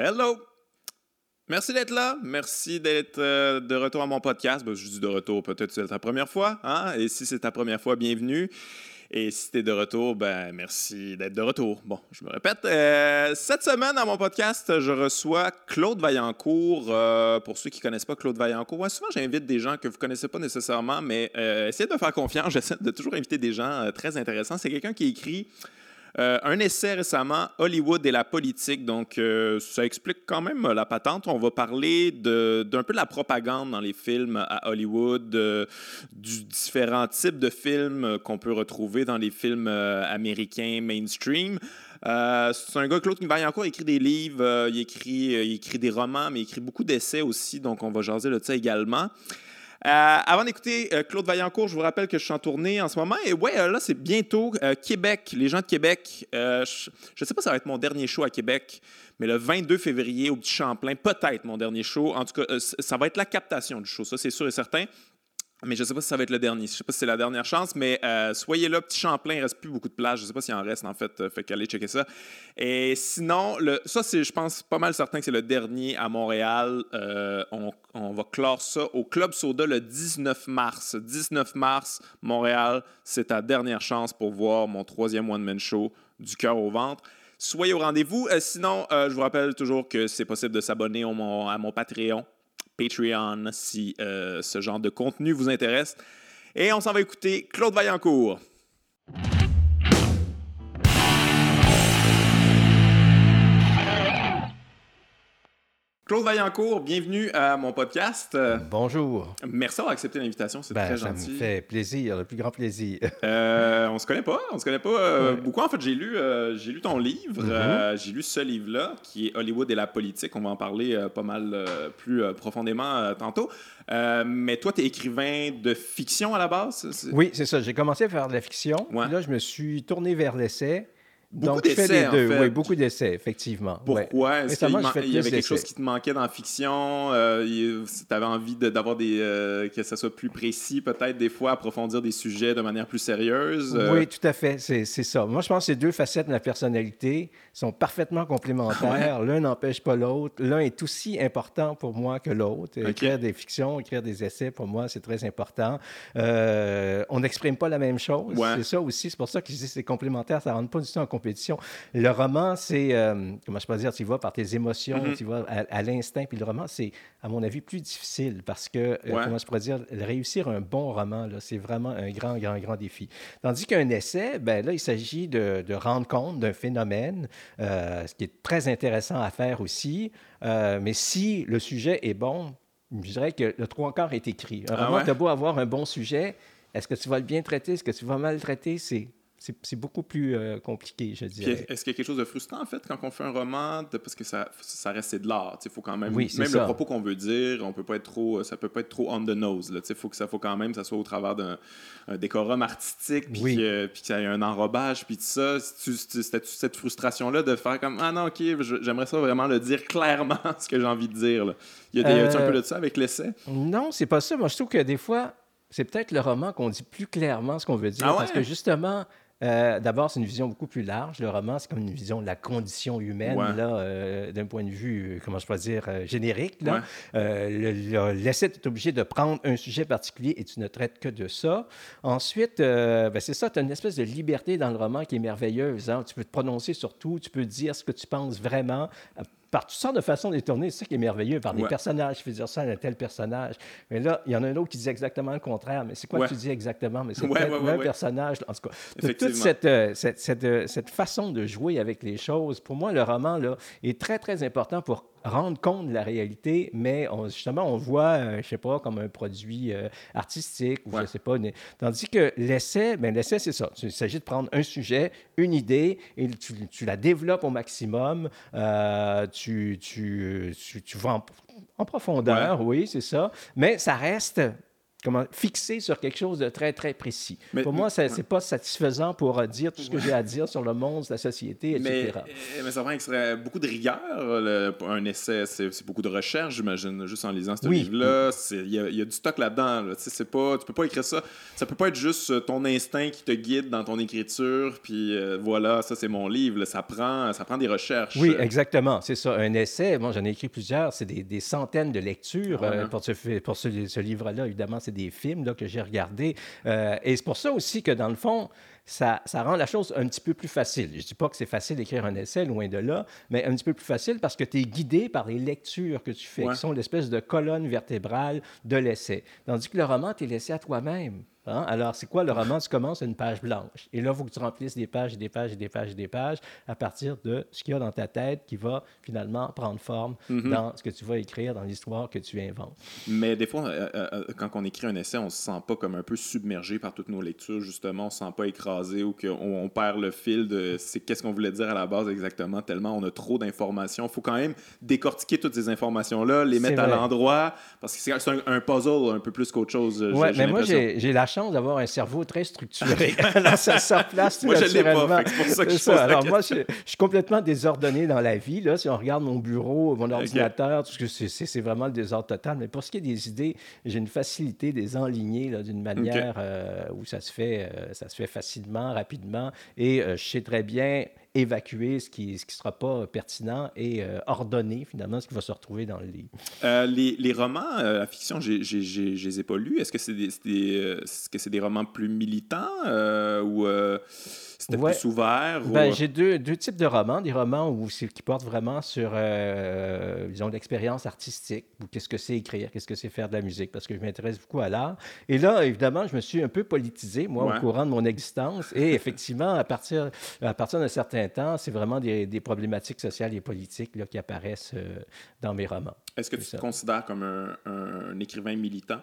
Hello! Merci d'être là. Merci d'être euh, de retour à mon podcast. Ben, je dis de retour, peut-être c'est ta première fois. Hein? Et si c'est ta première fois, bienvenue. Et si tu es de retour, ben merci d'être de retour. Bon, je me répète. Euh, cette semaine, dans mon podcast, je reçois Claude Vaillancourt. Euh, pour ceux qui ne connaissent pas Claude Vaillancourt, souvent j'invite des gens que vous ne connaissez pas nécessairement, mais essayez de me faire confiance. J'essaie de toujours inviter des gens très intéressants. C'est quelqu'un qui écrit euh, un essai récemment, Hollywood et la politique. Donc, euh, ça explique quand même la patente. On va parler d'un peu de la propagande dans les films à Hollywood, du différents types de films qu'on peut retrouver dans les films euh, américains mainstream. c'est un gars, Claude Vaillancourt, il écrit des livres, il, écrit, il écrit des romans, mais il écrit beaucoup d'essais aussi, donc on va jaser de ça également. Euh, avant d'écouter euh, Claude Vaillancourt, je vous rappelle que je suis en tournée en ce moment. Et ouais, euh, là, c'est bientôt Québec. Les gens de Québec, je ne sais pas si ça va être mon dernier show à Québec, mais le 22 février au Petit Champlain, peut-être mon dernier show. En tout cas, ça va être la captation du show, ça, c'est sûr et certain. Mais je ne sais pas si ça va être le dernier. Je ne sais pas si c'est la dernière chance, mais euh, soyez là, petit Champlain, il ne reste plus beaucoup de place. Je ne sais pas s'il en reste, en fait. Euh, fait qu'allez checker ça. Et sinon, ça, c'est, je pense, pas mal certain que c'est le dernier à Montréal. Euh, on, on, va clore ça au Club Soda le 19 mars. 19 mars, Montréal, c'est ta dernière chance pour voir mon troisième one-man show du cœur au ventre. Soyez au rendez-vous. sinon, je vous rappelle toujours que c'est possible de s'abonner à mon Patreon. Patreon si euh, ce genre de contenu vous intéresse. Et on s'en va écouter Claude Vaillancourt. Claude Vaillancourt, bienvenue à mon podcast. Bonjour. Merci d'avoir accepté l'invitation, c'est ben, très gentil. Ça me fait plaisir, le plus grand plaisir. euh, on se connaît pas, on se connaît pas euh, beaucoup. En fait, j'ai lu, euh, j'ai lu ton livre, euh, j'ai lu ce livre-là qui est Hollywood et la politique. On va en parler pas mal plus profondément tantôt. mais toi, tu es écrivain de fiction à la base. Oui, c'est ça. J'ai commencé à faire de la fiction. Puis là, je me suis tourné vers l'essai. Beaucoup d'essais, en fait. Oui, beaucoup d'essais, effectivement. Pourquoi? Est-ce qu'il y avait quelque chose qui te manquait dans la fiction? Euh, tu avais envie d'avoir des... Euh, que ça soit plus précis, peut-être, des fois, approfondir des sujets de manière plus sérieuse? Euh? Oui, tout à fait. C'est ça. Moi, je pense que ces deux facettes de la personnalité sont parfaitement complémentaires. L'un n'empêche pas l'autre. L'un est aussi important pour moi que l'autre. Écrire des fictions, écrire des essais, pour moi, c'est très important. on n'exprime pas la même chose. C'est ça aussi. C'est pour ça que je dis c'est complémentaire. Ça ne rentre pas du tout en compétition. Le roman, c'est, euh, comment je peux dire, tu vas par tes émotions, mm-hmm. tu vas à, l'instinct. Puis le roman, c'est, à mon avis, plus difficile parce que, euh, comment je pourrais dire, réussir un bon roman, c'est vraiment un grand, grand, grand défi. Tandis qu'un essai, ben là, il s'agit de, rendre compte d'un phénomène, euh, ce qui est très intéressant à faire aussi. mais si le sujet est bon, je dirais que le trois quarts est écrit. Un ah roman, tu as beau avoir un bon sujet, est-ce que tu vas le bien traiter? Est-ce que tu vas mal traiter? C'est c'est beaucoup plus euh, compliqué, je dirais. Est-ce qu'il y a quelque chose de frustrant, en fait, quand on fait un roman, parce que ça, ça reste de l'art. Il faut quand même... même le propos qu'on veut dire, on peut pas être trop, ça peut pas être trop on the nose. Il faut que ça faut quand même ça soit au travers d'un décorum artistique, puis qu'il y ait un enrobage, puis tout ça. C'était cette frustration-là de faire comme « Ah non, OK, j'aimerais ça vraiment le dire clairement, ce que j'ai envie de dire. Il y a, des, un peu euh, de ça avec l'essai? Non, c'est pas ça. Moi, je trouve que des fois, c'est peut-être le roman qu'on dit plus clairement ce qu'on veut dire. Ah parce que justement, euh, d'abord, c'est une vision beaucoup plus large. Le roman, c'est comme une vision de la condition humaine, là, euh, d'un point de vue, euh, comment je peux dire, générique. Là. l'essai est obligé de prendre un sujet particulier et tu ne traites que de ça. Ensuite, ben, c'est ça, tu as une espèce de liberté dans le roman qui est merveilleuse. Hein. Tu peux te prononcer sur tout, tu peux dire ce que tu penses vraiment par toutes sortes de façons détournées. C'est ça qui est merveilleux. Par des personnages, je fais dire ça à un tel personnage. Mais là, il y en a un autre qui dit exactement le contraire. Mais c'est quoi que tu dis exactement? Mais c'est le même personnage. En tout cas, toute cette, euh, cette, cette, euh, cette, façon de jouer avec les choses, pour moi, le roman là, est très, très important pour rendre compte de la réalité, mais justement, on voit, je euh, je sais pas, comme un produit artistique, ou je sais pas. Tandis que l'essai, ben, l'essai, c'est ça. Il s'agit de prendre un sujet, une idée, et tu, tu la développes au maximum. Euh, tu, tu, tu, vas en, profondeur, oui, c'est ça. Mais ça reste comment fixé sur quelque chose de très, très précis. pour moi, ce n'est pas satisfaisant pour euh, dire tout ce que j'ai à dire sur le monde, la société, etc. Mais, euh, mais ça serait beaucoup de rigueur. un essai, c'est beaucoup de recherche, j'imagine, juste en lisant ce livre-là. Il y, a du stock là-dedans. Là. Tu ne peux pas écrire ça. Ça peut pas être juste euh, ton instinct qui te guide dans ton écriture, puis voilà, ça c'est mon livre. Ça, prend, ça prend des recherches. Oui, exactement. C'est ça. Un essai, moi j'en ai écrit plusieurs, c'est des, centaines de lectures pour ce, pour ce, ce livre-là. Évidemment, des films là, que j'ai regardés. Euh, et c'est pour ça aussi que, dans le fond, ça, ça, rend la chose un petit peu plus facile. Je ne dis pas que c'est facile d'écrire un essai, loin de là, mais un petit peu plus facile parce que tu es guidé par les lectures que tu fais, qui sont l'espèce de colonne vertébrale de l'essai. Tandis que le roman, tu es laissé à toi-même. Hein? Alors, c'est quoi le roman? Tu commences à une page blanche. Et là, il faut que tu remplisses des pages et des pages et des pages et des pages à partir de ce qu'il y a dans ta tête qui va finalement prendre forme mm-hmm. dans ce que tu vas écrire, dans l'histoire que tu inventes. Mais des fois, euh, euh, euh, quand on écrit un essai, on se sent pas comme un peu submergé par toutes nos lectures, justement. On se sent pas écrasé ou qu'on on perd le fil de c'est qu'est-ce qu'on voulait dire à la base exactement, tellement on a trop d'informations. Il faut quand même décortiquer toutes ces informations-là, les mettre à l'endroit, parce que c'est un, puzzle un peu plus qu'autre chose. Oui, mais moi, j'ai la chance d'avoir un cerveau très structuré. Alors, ça se place Moi, je l'ai pas. C'est pour ça que je ça. Alors, moi, je, suis complètement désordonné dans la vie. Là. Si on regarde mon bureau, mon ordinateur, tout ce que c'est vraiment le désordre total. Mais pour ce qui est des idées, j'ai une facilité des enligner d'une manière euh, où ça se, fait, euh, ça se fait facilement, rapidement. Et euh, je sais très bien évacuer ce qui ne ce qui sera pas pertinent et euh, ordonner finalement ce qui va se retrouver dans le livre. Euh, les, les, romans, euh, la fiction, je ne les ai pas lus. Est-ce que c'est des, est -ce c'est des romans plus militants ou c'était plus ouvert? Ben, J'ai deux, deux, types de romans. Des romans où qui portent vraiment sur, euh, disons, l'expérience artistique, ou qu'est-ce que c'est écrire, qu'est-ce que c'est faire de la musique, parce que je m'intéresse beaucoup à l'art. Et là, évidemment, je me suis un peu politisé, moi, au courant de mon existence. Et effectivement, à partir, à partir d'un certain c'est vraiment des, des, problématiques sociales et politiques là, qui apparaissent euh, dans mes romans. Est-ce que tu te considères comme un, un écrivain militant?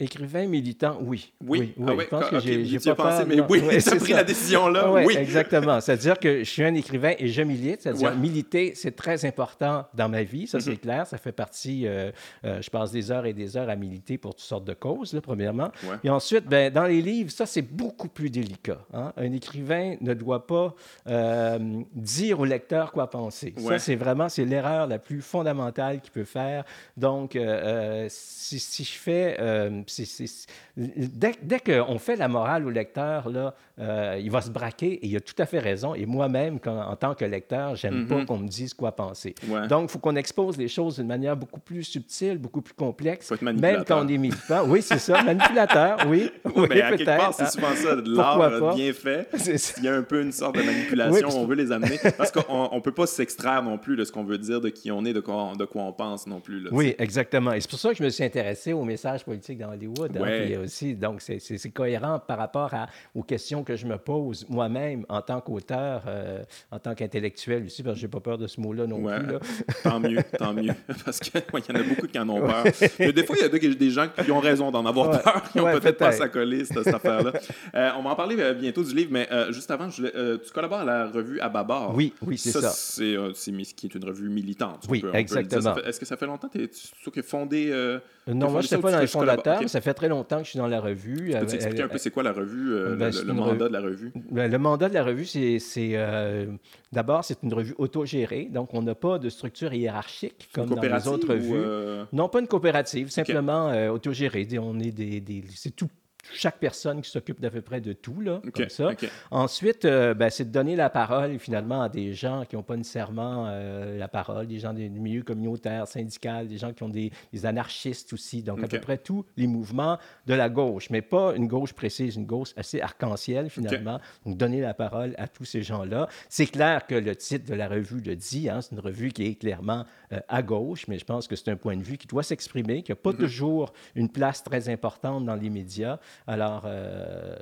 Écrivain militant, oui. Oui, oui, ah je pense que j'ai pas pensé, mais oui, tu as pris la décision là. oui, exactement. C'est-à-dire que je suis un écrivain et je milite. C'est-à-dire militer, c'est très important dans ma vie, ça c'est mm-hmm. clair. Ça fait partie, euh, euh, je passe des heures et des heures à militer pour toutes sortes de causes, là, premièrement. Et ensuite, ben, dans les livres, ça c'est beaucoup plus délicat. Hein. Un écrivain ne doit pas euh, dire au lecteur quoi penser. Ça c'est vraiment, c'est l'erreur la plus fondamentale qu'il peut faire. Donc, si, si, je fais dès, qu'on fait la morale au lecteur, là, euh, il va se braquer et il a tout à fait raison. Et moi-même, en tant que lecteur, j'aime pas mhm. qu'on me dise quoi penser. Donc, il faut qu'on expose les choses d'une manière beaucoup plus subtile, beaucoup plus complexe. même quand on est militant. Oui, c'est ça, manipulateur, oui. oui, mais à quelque part, c'est souvent ça, de l'art bien fait. Il y a un peu une sorte de manipulation, on veut les amener. Parce qu'on ne peut pas s'extraire non plus de ce qu'on veut dire, de qui on est, de quoi, de quoi on pense non plus. oui, exactement. Et c'est pour ça que je me suis intéressé aux messages politiques dans Hollywood. Hein, aussi, donc, c'est cohérent par rapport à, aux questions que je me pose moi-même en tant qu'auteur, euh, en tant qu'intellectuel aussi, parce que j'ai pas peur de ce mot-là non plus. tant mieux, tant mieux. Parce qu'il y en a beaucoup qui en ont peur. Mais des fois, il y a des gens qui ont raison d'en avoir peur, qui ont peut-être pas s'accoler, cette, cette affaire-là. Euh, on va en parler euh, bientôt du livre, mais juste avant, je, tu collabores à la revue Ababar. Oui, oui, c'est ça. C'est qui est une revue militante. Oui, exactement. Est-ce que ça fait longtemps que tu as fondé. non, moi, je ne sais pas dans les fondateurs, mais ça fait très longtemps que je suis dans la revue. Peux tu expliquer un peu c'est quoi la revue, ben, le, mandat de la revue? Ben, le mandat de la revue, c'est euh, d'abord, c'est une revue autogérée, donc on n'a pas de structure hiérarchique comme dans les autres revues. Euh? Non, pas une coopérative, simplement euh, autogérée. On est des, des c'est tout chaque personne qui s'occupe d'à peu près de tout, là, comme ça. Ensuite, euh, ben, c'est de donner la parole, finalement, à des gens qui n'ont pas nécessairement euh, la parole, des gens du milieu communautaire, syndical, des gens qui ont des, anarchistes aussi, donc à peu près tous les mouvements de la gauche, mais pas une gauche précise, une gauche assez arc-en-ciel, finalement. Donc, donner la parole à tous ces gens-là. C'est clair que le titre de la revue le dit, hein, c'est une revue qui est clairement euh, à gauche, mais je pense que c'est un point de vue qui doit s'exprimer, qui n'a pas mhm. toujours une place très importante dans les médias. Alors,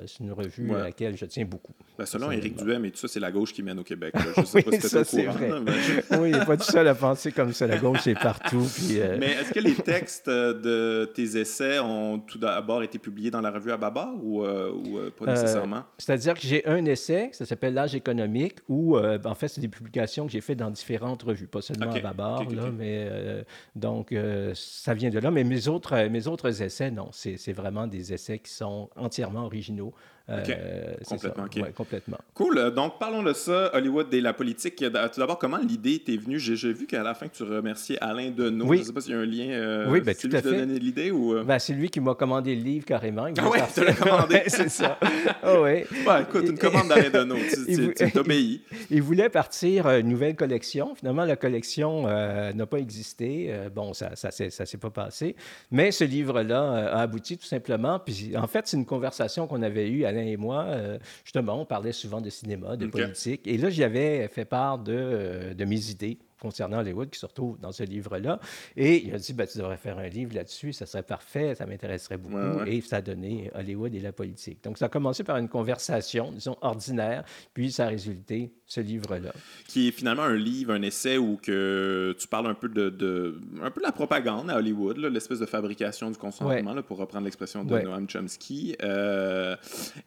c'est une revue à laquelle je tiens beaucoup. Ben, selon Éric Duhem et tout ça, c'est la gauche qui mène au Québec. Je sais oui, pas si ça, c'est vrai. oui, il n'est pas tout seul à penser comme ça. La gauche est partout. Puis, Mais est-ce que les textes de tes essais ont tout d'abord été publiés dans la revue Ababa ou, ou pas nécessairement? C'est-à-dire que j'ai un essai, ça s'appelle L'âge économique, où, en fait, c'est des publications que j'ai faites dans différentes revues, pas seulement là, mais donc ça vient de là. Mais mes autres, mes autres essais, non, c'est vraiment des essais qui sont entièrement originaux. Euh, complètement, complètement. Cool. Euh, donc, parlons de ça, Hollywood et la politique. Tout d'abord, comment l'idée t'est venue? J'ai vu qu'à la fin, tu remerciais Alain Deneau. Oui. Je ne sais pas s'il y a un lien. Euh, oui, ben, tout lui à fait. donné l'idée ou... Ben, c'est lui qui m'a commandé le livre carrément. ah ouais, tu l'as commandé. c'est ça. Oh, ouais. écoute, une commande d'Alain Deneau. Tu t'obéis. Il, il, voulait partir une nouvelle collection. Finalement, la collection n'a pas existé. bon, ça ne ça, s'est pas passé. Mais ce livre-là a abouti tout simplement. Puis, en fait, c'est une conversation qu'on avait eue, Alain et moi euh, justement, on parlait souvent de cinéma, de politique. Et là, j'avais fait part de, euh, de mes idées concernant Hollywood qui se retrouve dans ce livre-là. Et il a dit ben, Tu devrais faire un livre là-dessus, ça serait parfait, ça m'intéresserait beaucoup. Et ça a donné Hollywood et la politique. Donc, ça a commencé par une conversation, disons, ordinaire, puis ça a résulté ce livre-là. Qui est finalement un livre, un essai où que tu parles un peu de, de un peu de la propagande à Hollywood, l'espèce de fabrication du consentement, là, pour reprendre l'expression de Noam Chomsky. Euh,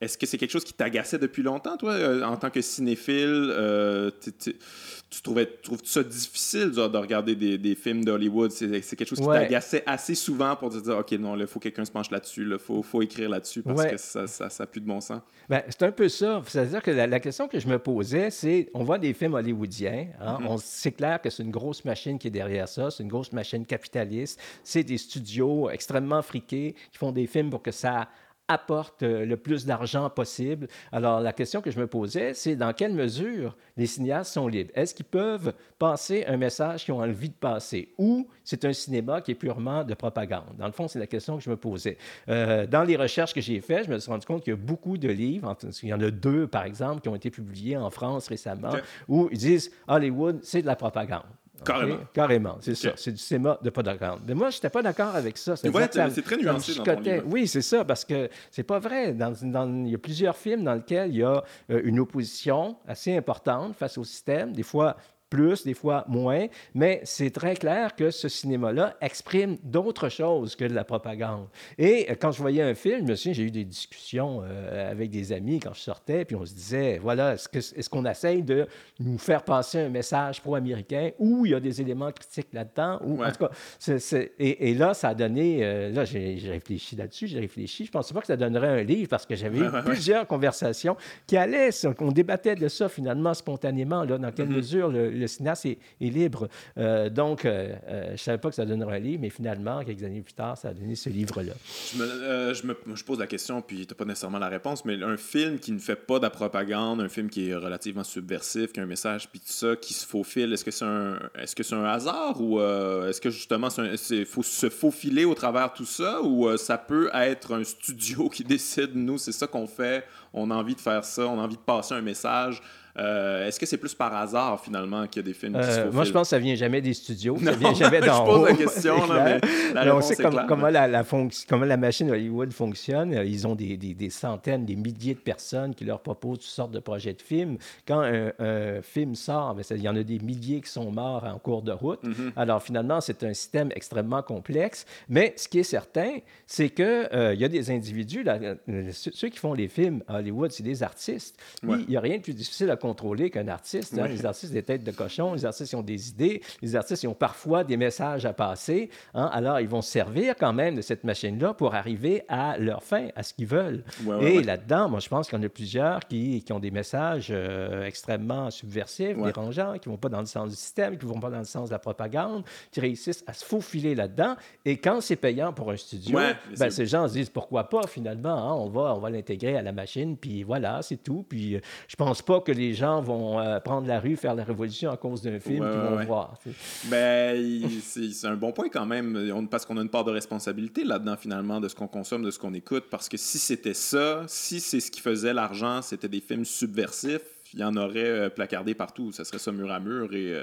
est-ce que c'est quelque chose qui t'agaçait depuis longtemps, toi, euh, en tant que cinéphile? Euh, tu trouvais, trouves ça difficile de regarder des, des films d'Hollywood? C'est, quelque chose qui t'agaçait assez souvent pour te dire, OK, non, il faut que quelqu'un se penche là-dessus, il faut, faut, écrire là-dessus parce que ça, ça, ça plus de bon sens. Ben, c'est un peu ça. C'est-à-dire que la, question que je me posais, c'est, on voit des films hollywoodiens, hein, mm-hmm. c'est clair que c'est une grosse machine qui est derrière ça, c'est une grosse machine capitaliste, c'est des studios extrêmement friqués qui font des films pour que ça apporte euh, le plus d'argent possible. Alors, la question que je me posais, c'est dans quelle mesure les cinéastes sont libres? Est-ce qu'ils peuvent passer un message qu'ils ont envie de passer? Ou c'est un cinéma qui est purement de propagande? Dans le fond, c'est la question que je me posais. Euh, dans les recherches que j'ai faites, je me suis rendu compte qu'il y a beaucoup de livres, il y en a deux, par exemple, qui ont été publiés en France récemment, où ils disent Hollywood, c'est de la propagande. Carrément. Carrément, c'est ça. C'est du cinéma de pas d'accord. Mais moi, je n'étais pas d'accord avec ça. C'est très nuancé dans ton livre. Oui, c'est ça, parce que c'est pas vrai. Dans, il y a plusieurs films dans lesquels il y a euh, une opposition assez importante face au système, des fois plus, des fois moins, mais c'est très clair que ce cinéma-là exprime d'autres choses que de la propagande. Et euh, quand je voyais un film, je j'ai eu des discussions euh, avec des amis quand je sortais, puis on se disait, voilà, est-ce qu'on essaye de nous faire passer un message pro-américain ou il y a des éléments critiques là-dedans? Ou, En tout cas, et, là, ça a donné, euh, là, j'ai réfléchi là-dessus, j'ai réfléchi, je ne pensais pas que ça donnerait un livre parce que j'avais eu plusieurs conversations qui allaient, qu'on débattait de ça finalement spontanément, là, dans quelle mm-hmm. mesure le, le cinéaste est, libre. Euh, donc, euh, euh, je ne savais pas que ça donnerait un livre, mais finalement, quelques années plus tard, ça a donné ce livre-là. Je, me, pose la question, puis tu n'as pas nécessairement la réponse, mais un film qui ne fait pas de la propagande, un film qui est relativement subversif, qui a un message, puis tout ça, qui se faufile, est-ce que c'est un, est -ce c'est un hasard ou est-ce que justement, il faut se faufiler au travers tout ça ou ça peut être un studio qui décide, nous, c'est ça qu'on fait, on a envie de faire ça, on a envie de passer un message. Euh, est-ce que c'est plus par hasard, finalement, qu'il y a des films qui se euh, Moi, je pense que ça vient jamais des studios. Ça vient jamais d'en haut. Je pose la question, là, mais on sait comment, la, la comment la machine Hollywood fonctionne. Ils ont des, des, des, centaines, des milliers de personnes qui leur proposent toutes sortes de projets de films. Quand un, film sort, ben, il y en a des milliers qui sont morts en cours de route. Mm-hmm. Alors, finalement, c'est un système extrêmement complexe. Mais ce qui est certain, c'est qu'il euh, il y a des individus, là, ceux qui font les films à Hollywood, c'est des artistes. Il n'y a rien de plus difficile à contrôler qu'un artiste. Hein. Les artistes, des têtes de cochon, les artistes, ils ont des idées, les artistes, ils ont parfois des messages à passer. Hein. Alors, ils vont servir quand même de cette machine-là pour arriver à leur fin, à ce qu'ils veulent. Et là-dedans, moi, je pense qu'il y en a plusieurs qui, qui ont des messages euh, extrêmement subversifs, dérangeants, qui ne vont pas dans le sens du système, qui ne vont pas dans le sens de la propagande, qui réussissent à se faufiler là-dedans. Et quand c'est payant pour un studio, ben, ces gens se disent pourquoi pas finalement, hein, on va, on va l'intégrer à la machine, puis voilà, c'est tout. Puis euh, je pense pas que les gens vont euh, prendre la rue, faire la révolution à cause d'un film qu'ils vont voir. Ben, c'est un bon point quand même, parce qu'on a une part de responsabilité là-dedans, finalement, de ce qu'on consomme, de ce qu'on écoute. Parce que si c'était ça, si c'est ce qui faisait l'argent, c'était des films subversifs, il y en aurait placardé partout. Ça serait ça mur à mur. Et,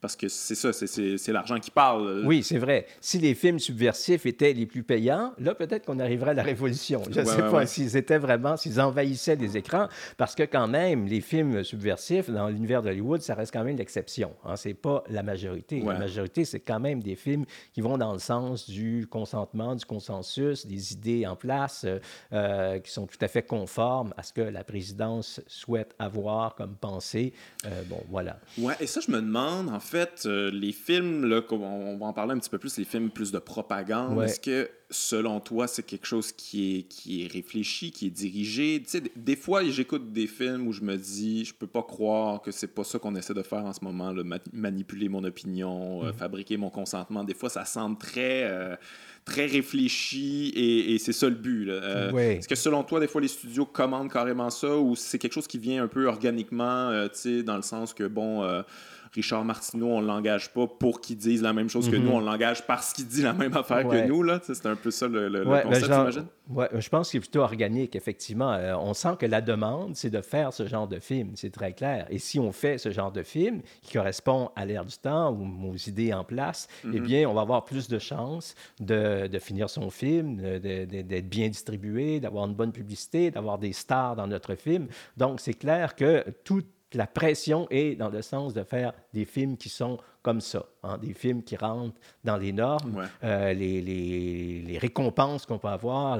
parce que c'est ça, c'est l'argent qui parle. Oui, c'est vrai. Si les films subversifs étaient les plus payants, là, peut-être qu'on arriverait à la révolution. Je ne sais pas s'ils étaient vraiment, s'ils envahissaient les écrans, parce que quand même, les films subversifs dans l'univers d'Hollywood, ça reste quand même l'exception. Hein? C'est pas la majorité. La majorité, c'est quand même des films qui vont dans le sens du consentement, du consensus, des idées en place euh, euh, qui sont tout à fait conformes à ce que la présidence souhaite avoir comme pensée. Euh, bon, voilà. Ouais, et ça, je me demande, en fait, les films, là, on va en parler un petit peu plus, les films plus de propagande, est-ce que selon toi, c'est quelque chose qui est, qui est réfléchi, qui est dirigé? Tu sais, des fois, j'écoute des films où je me dis, je peux pas croire que c'est pas ça qu'on essaie de faire en ce moment, là, manipuler mon opinion, euh, mm-hmm. fabriquer mon consentement. Des fois, ça semble très, euh, très réfléchi et, c'est ça le but. Euh, est-ce que selon toi, des fois, les studios commandent carrément ça ou c'est quelque chose qui vient un peu organiquement, tu sais, dans le sens que, bon Richard Martineau, on ne l'engage pas pour qu'il dise la même chose que nous, mhm. on l'engage parce qu'il dit la même affaire que nous. C'est un peu ça le, ben, concept, j'imagine? Oui, je pense qu'il est plutôt organique, effectivement. Euh, on sent que la demande, c'est de faire ce genre de film, c'est très clair. Et si on fait ce genre de film qui correspond à l'ère du temps ou aux idées en place, eh mhm. bien, on va avoir plus de chances de, de finir son film, d'être bien distribué, d'avoir une bonne publicité, d'avoir des stars dans notre film. Donc, c'est clair que tout la pression est dans le sens de faire des films qui sont comme ça, hein, des films qui rentrent dans les normes, euh, les, les, les, récompenses qu'on peut avoir,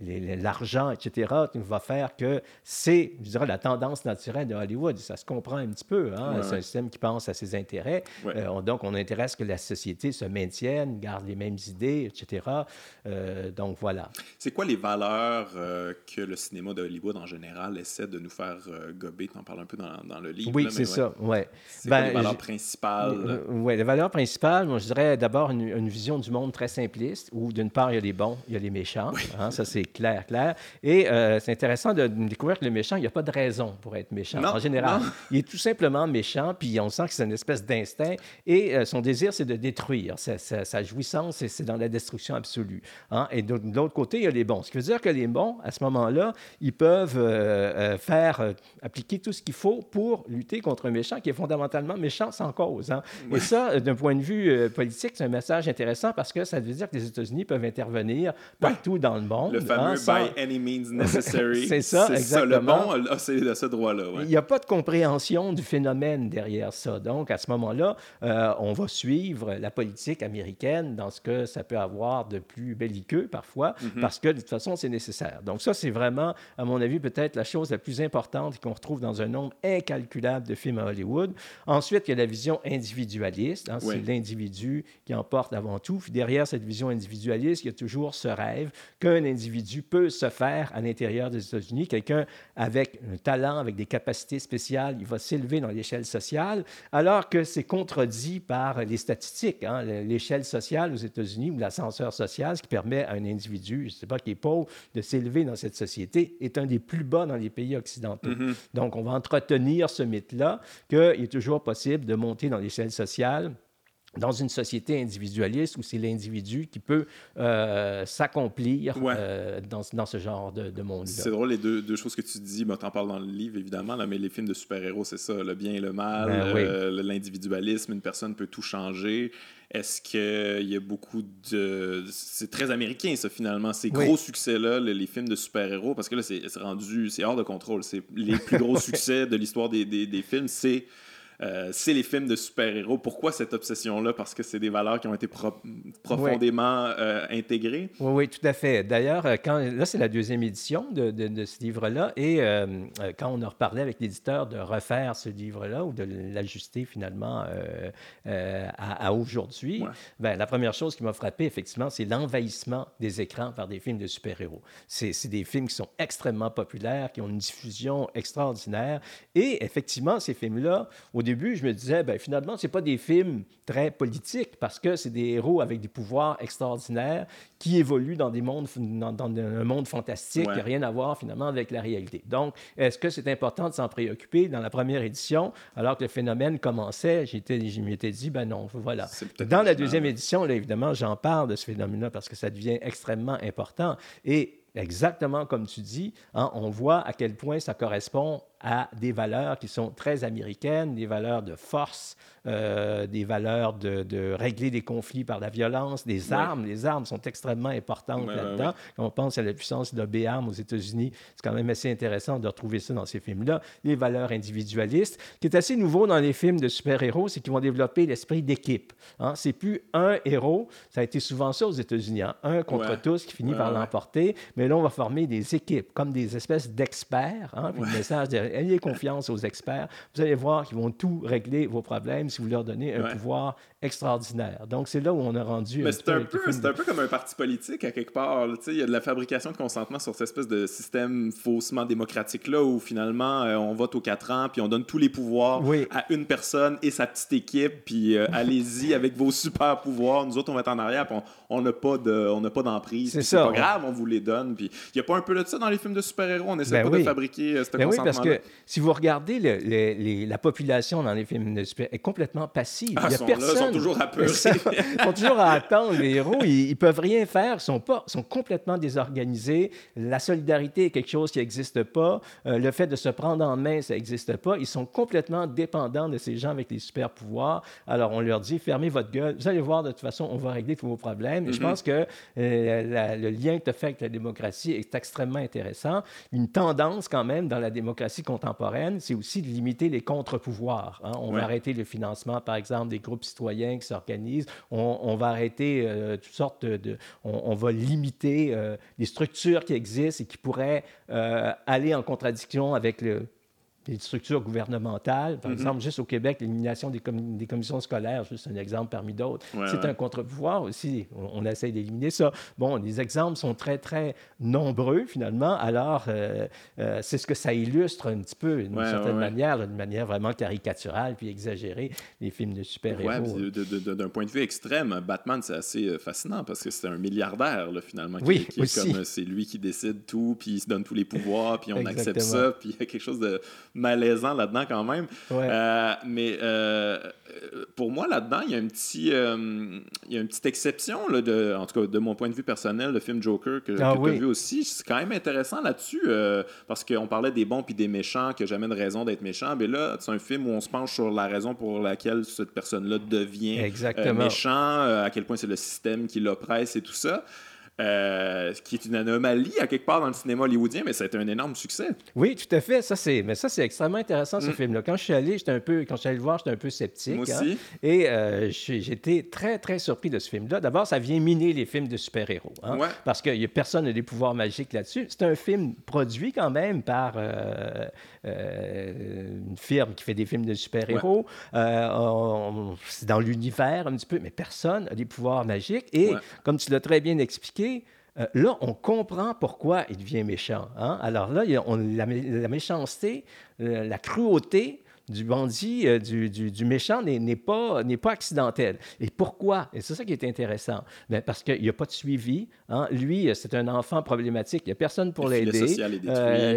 l'argent, etc., va faire que c'est, je dirais, la tendance naturelle de Hollywood. Ça se comprend un petit peu. Hein? c'est un système qui pense à ses intérêts. Euh, donc, on intéresse que la société se maintienne, garde les mêmes idées, etc. Euh, donc, voilà. C'est quoi les valeurs euh, que le cinéma de Hollywood, en général, essaie de nous faire gober? Tu en parles un peu dans, dans le livre. Oui, c'est ça. Ouais. C'est ben, les valeurs principales? oui, les valeurs principales, moi, je dirais d'abord une, vision du monde très simpliste, où d'une part, il y a les bons, il y a les méchants. Hein? ça, c'est clair, clair. Et euh, c'est intéressant de découvrir que le méchant, il n'y a pas de raison pour être méchant. en général, il est tout simplement méchant, puis on sent que c'est une espèce d'instinct. Et euh, son désir, c'est de détruire. Sa, jouissance, c'est dans la destruction absolue. Hein. Et de, l'autre côté, il y a les bons. Ce qui veut dire que les bons, à ce moment-là, ils peuvent euh, faire, appliquer tout ce qu'il faut pour lutter contre un méchant qui est fondamentalement méchant sans cause. Hein. Et ça, d'un point de vue politique, c'est un message intéressant parce que ça veut dire que les États-Unis peuvent intervenir partout dans le monde. Le fameux by any means necessary. c'est ça, exactement. le bon, c'est de ce droit-là. Il n'y a pas de compréhension du phénomène derrière ça. Donc, à ce moment-là, euh, on va suivre la politique américaine dans ce que ça peut avoir de plus belliqueux parfois, mhm. parce que de toute façon, c'est nécessaire. Donc, ça, c'est vraiment, à mon avis, peut-être la chose la plus importante qu'on retrouve dans un nombre incalculable de films à Hollywood. Ensuite, il y a la vision individualiste. Hein, c'est l'individu qui emporte avant tout. Puis derrière cette vision individualiste, il y a toujours ce rêve qu'un individu peut se faire à l'intérieur des États-Unis. Quelqu'un avec un talent, avec des capacités spéciales, il va s'élever dans l'échelle sociale, alors que c'est contredit par les statistiques. Hein. L'échelle sociale aux États-Unis ou l'ascenseur social, ce qui permet à un individu, je ne sais pas, qui est pauvre, de s'élever dans cette société, est un des plus bas dans les pays occidentaux. Mm-hmm. Donc, on va entretenir ce mythe-là qu'il est toujours possible de monter dans l'échelle sociale dans une société individualiste où c'est l'individu qui peut euh, s'accomplir euh, dans, dans, ce genre de, de monde-là. C'est drôle, les deux, deux, choses que tu dis, tu en parles dans le livre évidemment, là, mais les films de super-héros, c'est ça, le bien et le mal, ben euh, l'individualisme, une personne peut tout changer. Est-ce qu'il y a beaucoup de... C'est très américain, ça, finalement, ces gros succès-là, les, films de super-héros, parce que là, c'est rendu, c'est hors de contrôle. C'est les plus gros succès de l'histoire des, des, des films, c'est euh, c'est les films de super-héros. Pourquoi cette obsession-là? Parce que c'est des valeurs qui ont été profondément euh, intégrées? Oui, oui, tout à fait. D'ailleurs, euh, quand là, c'est la deuxième édition de, de, ce livre-là, et quand on a reparlé avec l'éditeur de refaire ce livre-là ou de l'ajuster finalement à, aujourd'hui, ben, la première chose qui m'a frappé, effectivement, c'est l'envahissement des écrans par des films de super-héros. C'est des films qui sont extrêmement populaires, qui ont une diffusion extraordinaire, et effectivement, ces films-là, au début, je me disais, ben, finalement, ce pas des films très politiques parce que c'est des héros avec des pouvoirs extraordinaires qui évoluent dans, des mondes, dans, un monde fantastique qui n'a rien à voir finalement avec la réalité. Donc, est-ce que c'est important de s'en préoccuper dans la première édition alors que le phénomène commençait? Je m'étais dit, ben non, voilà. Dans la deuxième édition, là, évidemment, j'en parle de ce phénomène-là parce que ça devient extrêmement important. Et exactement comme tu dis, hein, on voit à quel point ça correspond à des valeurs qui sont très américaines, des valeurs de force, euh, des valeurs de, de, régler des conflits par la violence, des armes. Les armes sont extrêmement importantes là-dedans. Quand on pense à la puissance de B-armes aux États-Unis, c'est quand même assez intéressant de retrouver ça dans ces films-là. Les valeurs individualistes. Ce qui est assez nouveau dans les films de super-héros, c'est qu'ils vont développer l'esprit d'équipe. Hein? C'est plus un héros. Ça a été souvent ça aux États-Unis. Hein? Un contre tous qui finit par l'emporter. Mais là, on va former des équipes, comme des espèces d'experts. Hein? le message ayez confiance aux experts. Vous allez voir qu'ils vont tout régler vos problèmes si vous leur donnez un pouvoir extraordinaire. Donc, c'est là où on a rendu. Mais c'est un, peu, un peu comme un parti politique, à quelque part. Il y a de la fabrication de consentement sur cette espèce de système faussement démocratique-là où finalement, euh, on vote aux quatre ans, puis on donne tous les pouvoirs à une personne et sa petite équipe, puis euh, allez-y avec vos super pouvoirs. Nous autres, on va être en arrière, puis on n'a pas d'emprise. C'est pas grave, on vous les donne. Puis il n'y a pas un peu de ça dans les films de super-héros. On essaie ben pas de fabriquer euh, ce ben consentement-là. Oui, parce que si vous regardez la population dans les films de super est complètement passive. Ah, il y a personne sont toujours à peur. Ils sont toujours à attendre. Les héros, ils, ne peuvent rien faire. Ils sont, pas, sont complètement désorganisés. La solidarité est quelque chose qui n'existe pas. Euh, le fait de se prendre en main, ça n'existe pas. Ils sont complètement dépendants de ces gens avec les super pouvoirs. Alors, on leur dit, fermez votre gueule. Vous allez voir, de toute façon, on va régler tous vos problèmes. Et je mm-hmm. pense que euh, le lien que tu as fait avec la démocratie est extrêmement intéressant. Une tendance, quand même, dans la démocratie contemporaine, c'est aussi de limiter les contre-pouvoirs. Hein. On va arrêter le financement, par exemple, des groupes citoyens qui s'organisent. On, va arrêter euh, toutes sortes de... on, va limiter euh, les structures qui existent et qui pourraient euh, aller en contradiction avec le, des structures gouvernementales. Par mm-hmm. exemple, juste au Québec, l'élimination des, des, commissions scolaires, juste un exemple parmi d'autres. c'est un contre-pouvoir aussi. On, essaie d'éliminer ça. Bon, les exemples sont très, très nombreux, finalement. Alors, euh, euh, c'est ce que ça illustre un petit peu, d'une certaine manière, d'une manière vraiment caricaturale puis exagérée, les films de super-héros. d'un point de vue extrême, Batman, c'est assez euh, fascinant parce que c'est un milliardaire, là, finalement. Qui, oui, qui est comme, c'est lui qui décide tout, puis il se donne tous les pouvoirs, puis on accepte ça, puis il y a quelque chose de malaisant là-dedans quand même. Euh, mais euh, pour moi, là-dedans, il y a un petit, euh, il y a une petite exception, là, de, en tout cas de mon point de vue personnel, le film Joker que, ah tu as vu aussi. C'est quand même intéressant là-dessus parce qu'on parlait des bons puis des méchants, qui n'a jamais de raison d'être méchant. Mais là, c'est un film où on se penche sur la raison pour laquelle cette personne-là devient méchant, à quel point c'est le système qui l'oppresse et tout ça. Euh, qui est une anomalie à quelque part dans le cinéma hollywoodien, mais ça a été un énorme succès. Oui, tout à fait. Ça, c'est, mais ça, c'est extrêmement intéressant, ce mm. film-là. Quand je suis allé, j'étais un peu, quand je suis allé le voir, j'étais un peu sceptique. Moi aussi. Hein. et euh, j'étais très, très surpris de ce film-là. D'abord, ça vient miner les films de super-héros. Hein, Parce que personne n'a des pouvoirs magiques là-dessus. C'est un film produit quand même par euh, une firme qui fait des films de super-héros. c'est dans l'univers un petit peu, mais personne n'a des pouvoirs magiques. Et comme tu l'as très bien expliqué, euh, là, on comprend pourquoi il devient méchant. Hein. Alors là, on, la, méchanceté, euh, la cruauté du bandit, euh, du, du, méchant n'est pas, pas accidentel. Et pourquoi? Et c'est ça qui est intéressant. Bien, parce qu'il n'y a pas de suivi. Hein. Lui, c'est un enfant problématique. Il n'y a personne pour l'aider.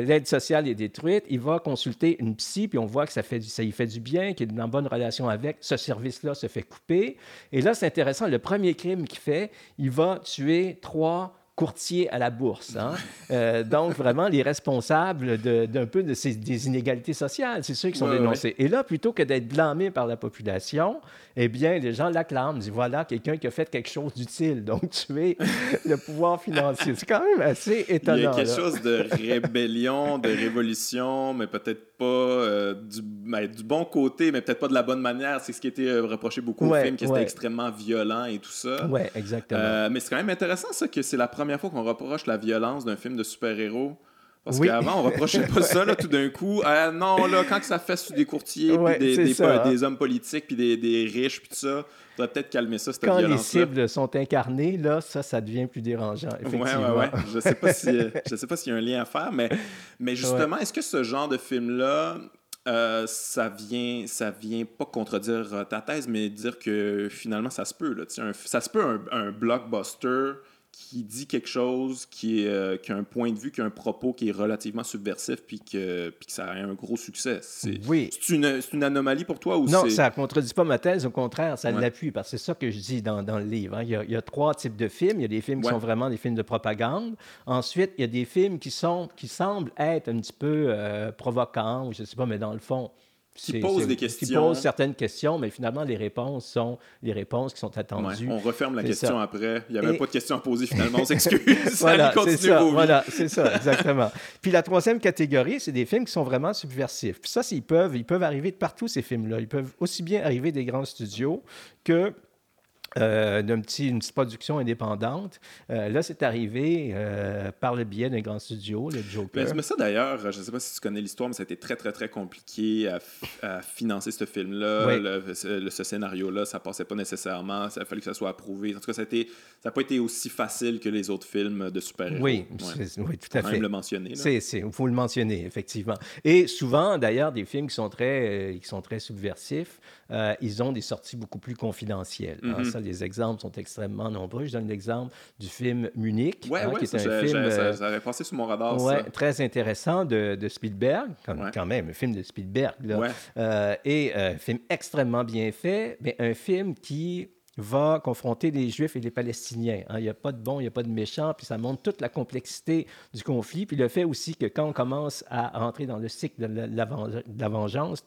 L'aide sociale est détruite. Il va consulter une psy, puis on voit que ça, fait, ça y fait du bien, qu'il est en bonne relation avec. Ce service-là se fait couper. Et là, c'est intéressant. Le premier crime qu'il fait, il va tuer trois courtier à la bourse. Hein? Euh, donc, vraiment, les responsables d'un peu de ces, des inégalités sociales, c'est ceux qui sont dénoncés. Et là, plutôt que d'être blâmés par la population, eh bien, les gens l'acclament, disent voilà, quelqu'un qui a fait quelque chose d'utile, donc tu es le pouvoir financier. C'est quand même assez étonnant. Il y a quelque chose de rébellion, de révolution, mais peut-être pas euh, du, ben, du, bon côté, mais peut-être pas de la bonne manière. C'est ce qui a été euh, reproché beaucoup au film, qui était extrêmement violent et tout ça. Oui, exactement. mais c'est quand même intéressant, ça, que c'est la première fois qu'on reproche la violence d'un film de super-héros. Parce qu'avant, on reprochait pas ça, là, tout d'un coup. Ah, non, là, quand ça fait sous des courtiers, des, des, hein. des, hommes politiques, puis des, des riches, puis tout ça, faudrait peut-être calmer ça, cette Quand les cibles sont incarnées, là, ça, ça devient plus dérangeant, effectivement. Ouais, ouais, Je sais pas si, je sais pas s'il y a un lien à faire, mais, mais justement, est-ce que ce genre de film-là, euh, ça vient ça vient pas contredire ta thèse, mais dire que finalement, ça se peut, là, ça se peut un blockbuster qui dit quelque chose, qui, est, euh, qui a un point de vue, qui a un propos qui est relativement subversif, puis que, puis que ça a un gros succès. C'est, oui. C'est une, une, anomalie pour toi ou Non, ça ne contredit pas ma thèse, au contraire, ça l'appuie, parce que c'est ça que je dis dans, dans le livre. Hein. Il, y a, il, y a, trois types de films. Il y a des films qui sont vraiment des films de propagande. Ensuite, il y a des films qui, sont, qui semblent être un petit peu euh, provocants, ou je ne sais pas, mais dans le fond, qui pose des questions. Qui pose certaines questions, mais finalement, les réponses sont les réponses qui sont attendues. on referme la question après. Il n'y avait pas de questions à poser finalement, on s'excuse. voilà, c'est ça, voilà, c'est ça, exactement. Puis la troisième catégorie, c'est des films qui sont vraiment subversifs. Puis ça, ils peuvent, ils peuvent arriver de partout, ces films-là. Ils peuvent aussi bien arriver des grands studios que euh, d'une petit, petite production indépendante. Euh, là, c'est arrivé euh, par le biais d'un grand studio, le Joker. Mais, ça, d'ailleurs, je ne sais pas si tu connais l'histoire, mais ça a été très, très, très compliqué à, financer ce film-là. Le, ce scénario-là, ça passait pas nécessairement. Ça a fallu que ça soit approuvé. En tout cas, ça n'a pas été aussi facile que les autres films de super-héros. Oui, oui, tout à fait. même le mentionner. Il faut le mentionner, effectivement. Et souvent, d'ailleurs, des films qui sont très, qui sont très subversifs, ils ont des sorties beaucoup plus confidentielles. Hein. Mm-hmm les exemples sont extrêmement nombreux. Je donne l'exemple du film Munich, ouais, hein, qui est un film... Ça, ça, avait passé sur mon radar, ouais, Très intéressant de, de Spielberg, quand, même, un film de Spielberg. Là. Euh, et un film extrêmement bien fait, mais un film qui va confronter les Juifs et les Palestiniens. Hein. Il n'y a pas de bon, il n'y a pas de méchant, puis ça montre toute la complexité du conflit, puis le fait aussi que quand on commence à rentrer dans le cycle de la, vengeance,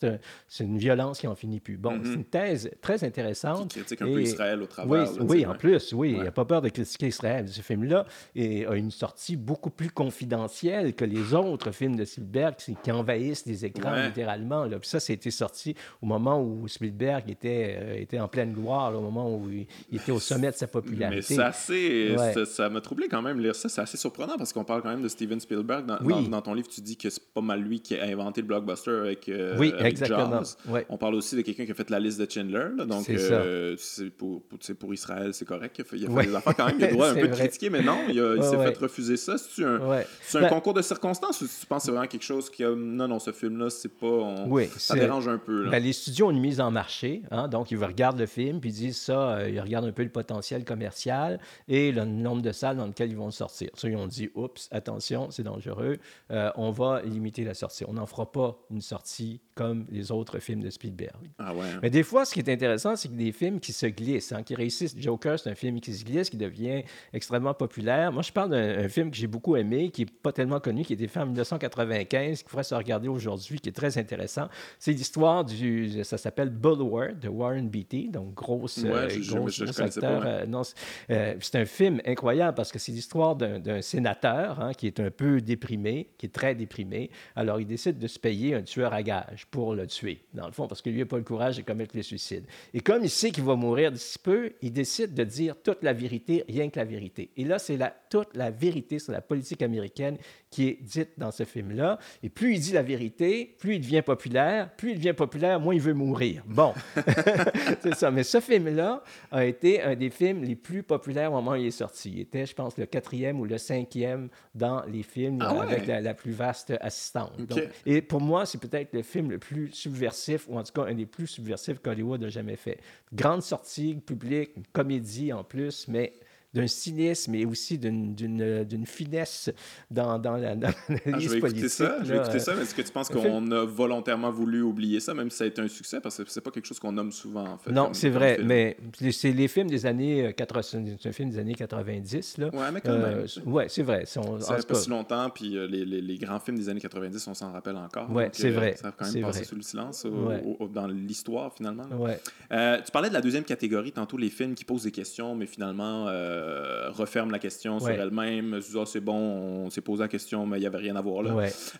c'est une violence qui n'en finit plus. Bon, c'est mm-hmm. une thèse très intéressante. Qui critique un peu Israël au travers. Oui, oui en plus, oui. Il n'y a pas peur de critiquer Israël. Ce film-là a une sortie beaucoup plus confidentielle que les autres films de Spielberg qui, envahissent les écrans littéralement. Là. Puis ça, c'était sorti au moment où Spielberg était, euh, était en pleine gloire, au moment où où il, était au sommet de sa popularité. Mais ça m'a troublé quand même lire ça. C'est assez surprenant parce qu'on parle quand même de Steven Spielberg. Dans, ton livre, tu dis que c'est pas mal lui qui a inventé le blockbuster avec, euh, oui, exactement. On parle aussi de quelqu'un qui a fait la liste de Chandler. donc, euh, pour, pour, Israël, c'est correct. Il a fait, des affaires quand même. Il a le droit un peu de critiquer, mais non, il, s'est fait refuser ça. C'est un, un ben concours de circonstances ou tu penses que c'est vraiment quelque chose qui a. Non, non, ce film-là, c'est pas. ça dérange un peu. Ben, les studios ont une mise en marché. Hein, donc, ils regardent le film puis ils disent ça euh, ils regardent un peu le potentiel commercial et le nombre de salles dans lesquelles ils vont sortir. Ça, ils ont dit, oups, attention, c'est dangereux, euh, on va limiter la sortie. On n'en fera pas une sortie comme les autres films de Spielberg. Ah ouais. Hein. Mais des fois, ce qui est intéressant, c'est que des films qui se glissent, hein, qui réussissent. Joker, c'est un film qui se glisse, qui devient extrêmement populaire. Moi, je parle d'un film que j'ai beaucoup aimé, qui n'est pas tellement connu, qui a été fait en 1995, qui pourrait se regarder aujourd'hui, qui est très intéressant. C'est l'histoire du... Ça s'appelle Bulworth de Warren Beatty, donc grosse, euh, euh, euh, c'est un film incroyable parce que c'est l'histoire d'un sénateur hein, qui est un peu déprimé, qui est très déprimé. Alors, il décide de se payer un tueur à gage pour le tuer, dans le fond, parce que lui n'a pas le courage de commettre le suicide. Et comme il sait qu'il va mourir d'ici peu, il décide de dire toute la vérité, rien que la vérité. Et là, c'est la, toute la vérité sur la politique américaine qui est dite dans ce film-là. Et plus il dit la vérité, plus il devient populaire. Plus il devient populaire, moins il veut mourir. Bon, c'est ça. Mais ce film-là a été un des films les plus populaires au moment où il est sorti. Il était, je pense, le quatrième ou le cinquième dans les films ah avec la, plus vaste assistante. et pour moi, c'est peut-être le film le plus subversif, ou en tout cas un des plus subversifs qu'Hollywood a jamais fait. Grande sortie publique, comédie en plus, mais d'un cynisme et aussi d'une finesse dans, dans la dans ah, je vais écouter ça, je vais écouter ça, mais est-ce que tu penses qu'on a volontairement voulu oublier ça, même si ça a été un succès, parce que c'est pas quelque chose qu'on nomme souvent, en fait. Non, c'est vrai, mais c'est les films des années 80, c'est un film des années 90, là. Ouais, mais quand même. Euh, ouais, c'est vrai. ça fait pas si longtemps, puis euh, les, les, les, grands films des années 90, on s'en rappelle encore. Ouais, c'est euh, vrai. Ça a quand même passé sous le silence dans l'histoire, finalement. Ouais. tu parlais de la deuxième catégorie, tantôt les films qui posent des questions, mais finalement referment la question sur elle-même. Ah, c'est bon, on s'est posé la question, mais il n'y avait rien à voir là.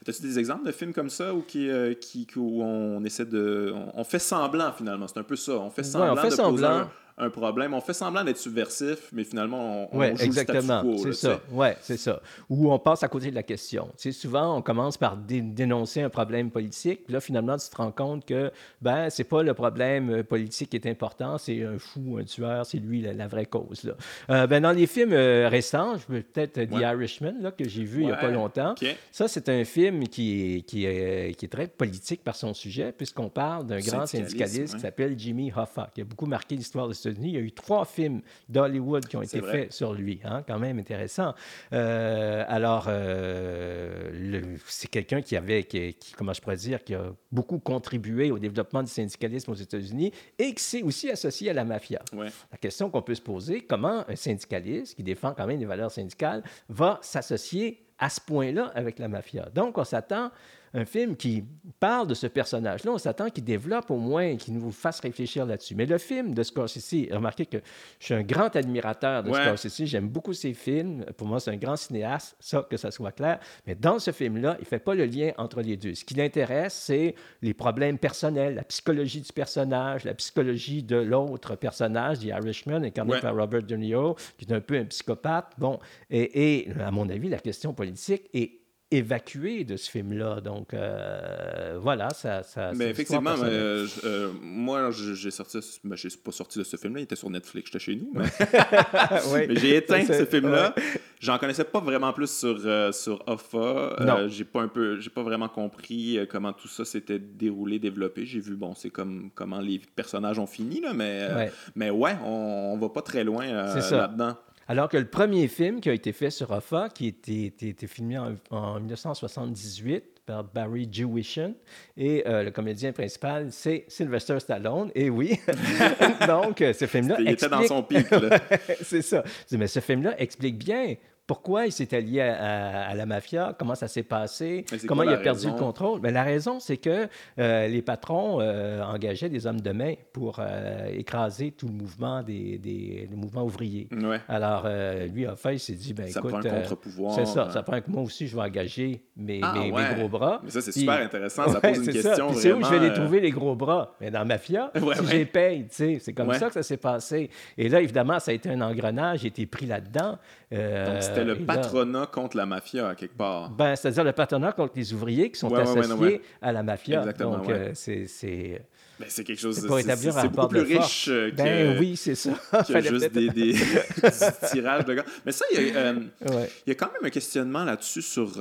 As-tu des exemples de films comme ça où, qui, euh, qui, où on essaie de. On, fait semblant finalement, c'est un peu ça. On fait semblant de poser un problème. On fait semblant d'être subversif, mais finalement, on, ouais, joue exactement. C'est ça. Oui, c'est ça. Ou on passe à côté de la question. Tu souvent, on commence par dénoncer un problème politique. Là, finalement, tu te rends compte que ben, c'est pas le problème euh, politique qui est important, c'est un fou, un tueur, c'est lui la, vraie cause. Là. Euh, ben, dans les films euh, récents, je peut-être The Irishman, là, que j'ai vu il n'y a pas longtemps. Ça, c'est un film qui est, qui, est, qui est très politique par son sujet, puisqu'on parle d'un grand syndicaliste qui s'appelle Jimmy Hoffa, qui a beaucoup marqué l'histoire de États-Unis. Il y a eu trois films d'Hollywood qui ont été faits sur lui, hein, quand même intéressant. Euh, alors, euh, c'est quelqu'un qui avait, qui, comment je pourrais dire, qui a beaucoup contribué au développement du syndicalisme aux États-Unis et qui s'est aussi associé à la mafia. La question qu'on peut se poser, comment un syndicaliste qui défend quand même les valeurs syndicales va s'associer à ce point-là avec la mafia? Donc, on s'attend un film qui parle de ce personnage-là, on s'attend qu'il développe au moins, qu'il nous fasse réfléchir là-dessus. Mais le film de Scorsese, remarquez que je suis un grand admirateur de Scorsese, j'aime beaucoup ses films. Pour moi, c'est un grand cinéaste, ça, que ça soit clair. Mais dans ce film-là, il ne fait pas le lien entre les deux. Ce qui l'intéresse, c'est les problèmes personnels, la psychologie du personnage, la psychologie de l'autre personnage, The Irishman, incarné par Robert De Niro, qui est un peu un psychopathe. Bon, et, et à mon avis, la question politique est évacué de ce film-là. Donc, euh, voilà, ça. ça mais effectivement, euh, euh, moi, j'ai sorti. Ben, j'ai pas sorti de ce film-là, il était sur Netflix, j'étais chez nous. Mais, mais j'ai éteint ce film-là. J'en connaissais pas vraiment plus sur, sur Offa. j'ai pas un peu, j'ai pas vraiment compris comment tout ça s'était déroulé, développé. J'ai vu, bon, c'est comme comment les personnages ont fini, là, mais, ouais. mais ouais, on, on va pas très loin là-dedans. Alors que le premier film qui a été fait sur Hoffa, qui a été, filmé en, 1978 par Barry Jewishen, et euh, le comédien principal, c'est Sylvester Stallone. Et oui, donc euh, ce film-là explique... Il était dans son pic, c'est ça. Mais ce film-là explique bien pourquoi il s'est allié à, la mafia, comment ça s'est passé, comment il a perdu le contrôle? Mais la raison, c'est que euh, les patrons euh, engageaient des hommes de main pour euh, écraser tout le mouvement des, des mouvements ouvriers. Alors, lui, en fait, il s'est dit, ben, ça écoute, prend un contre-pouvoir. c'est ça, ça prend que moi aussi, je vais engager mes, ah, mes, gros bras. Mais ça, c'est super intéressant, ça pose une question C'est où je vais les trouver, les gros bras? Mais dans la mafia, si j'ai paye, tu sais, c'est comme ça que ça s'est passé. Et là, évidemment, ça a été un engrenage, j'ai été pris là-dedans. Donc, c'était le patronat contre la mafia, à quelque part. Ben, C'est-à-dire le patronat contre les ouvriers qui sont associés à la mafia. Exactement, Donc, euh, c'est... Ben, c'est quelque chose pour établir un beaucoup plus riche euh, que, ben, oui, c'est ça. que juste des, des, tirages de gars. Mais ça, il y, a, euh, il y a quand même un questionnement là-dessus sur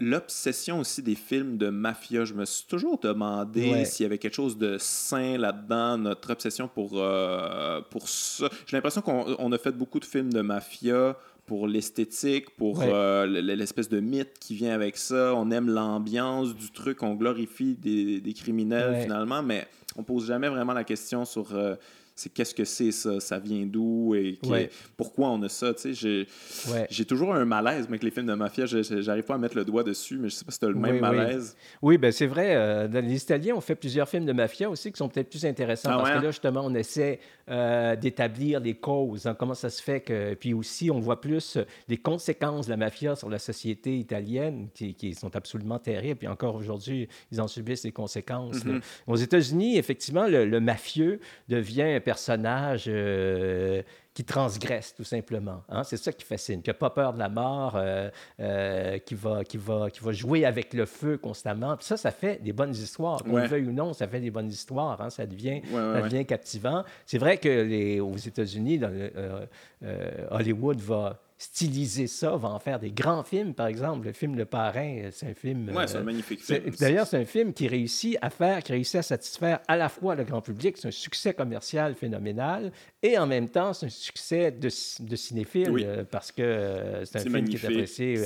l'obsession aussi des films de mafia. Je me suis toujours demandé s'il y avait quelque chose de sain là-dedans, notre obsession pour, pour ça. J'ai l'impression qu'on a fait beaucoup de films de mafia pour l'esthétique, pour euh, l'espèce de mythe qui vient avec ça. On aime l'ambiance du truc, on glorifie des, des criminels finalement, mais on pose jamais vraiment la question sur euh, c'est qu'est-ce que c'est ça, ça vient d'où? Et pourquoi on a ça? J'ai toujours un malaise avec les films de mafia. J'arrive pas à mettre le doigt dessus, mais je sais pas si tu as le même malaise. Oui, ben c'est vrai. Euh, les Italiens ont fait plusieurs films de mafia aussi qui sont peut-être plus intéressants ah parce que là, hein? justement, on essaie euh, d'établir les causes. Hein, comment ça se fait que. Puis aussi, on voit plus les conséquences de la mafia sur la société italienne qui, qui sont absolument terribles. Puis encore aujourd'hui, ils en subissent les conséquences. Mm-hmm. Aux États-Unis, effectivement, le, le mafieux devient personnage euh, qui transgresse, tout simplement. Hein? C'est ça qui fascine, qui n'a pas peur de la mort, euh, euh, qui, va, qui, va, qui va jouer avec le feu constamment. Puis ça, ça fait des bonnes histoires. Qu'on le veuille ou non, ça fait des bonnes histoires. Hein? Ça devient, ça devient captivant. C'est vrai que les, aux États-Unis, Hollywood va styliser ça, va en faire des grands films, par exemple. Le film Le Parrain, c'est un film. Oui, c'est un euh, magnifique film. D'ailleurs, c'est un film qui réussit à faire, qui réussit à satisfaire à la fois le grand public. C'est un succès commercial phénoménal et en même temps, c'est un succès de, de cinéphile euh, parce que euh, c'est un film qui est apprécié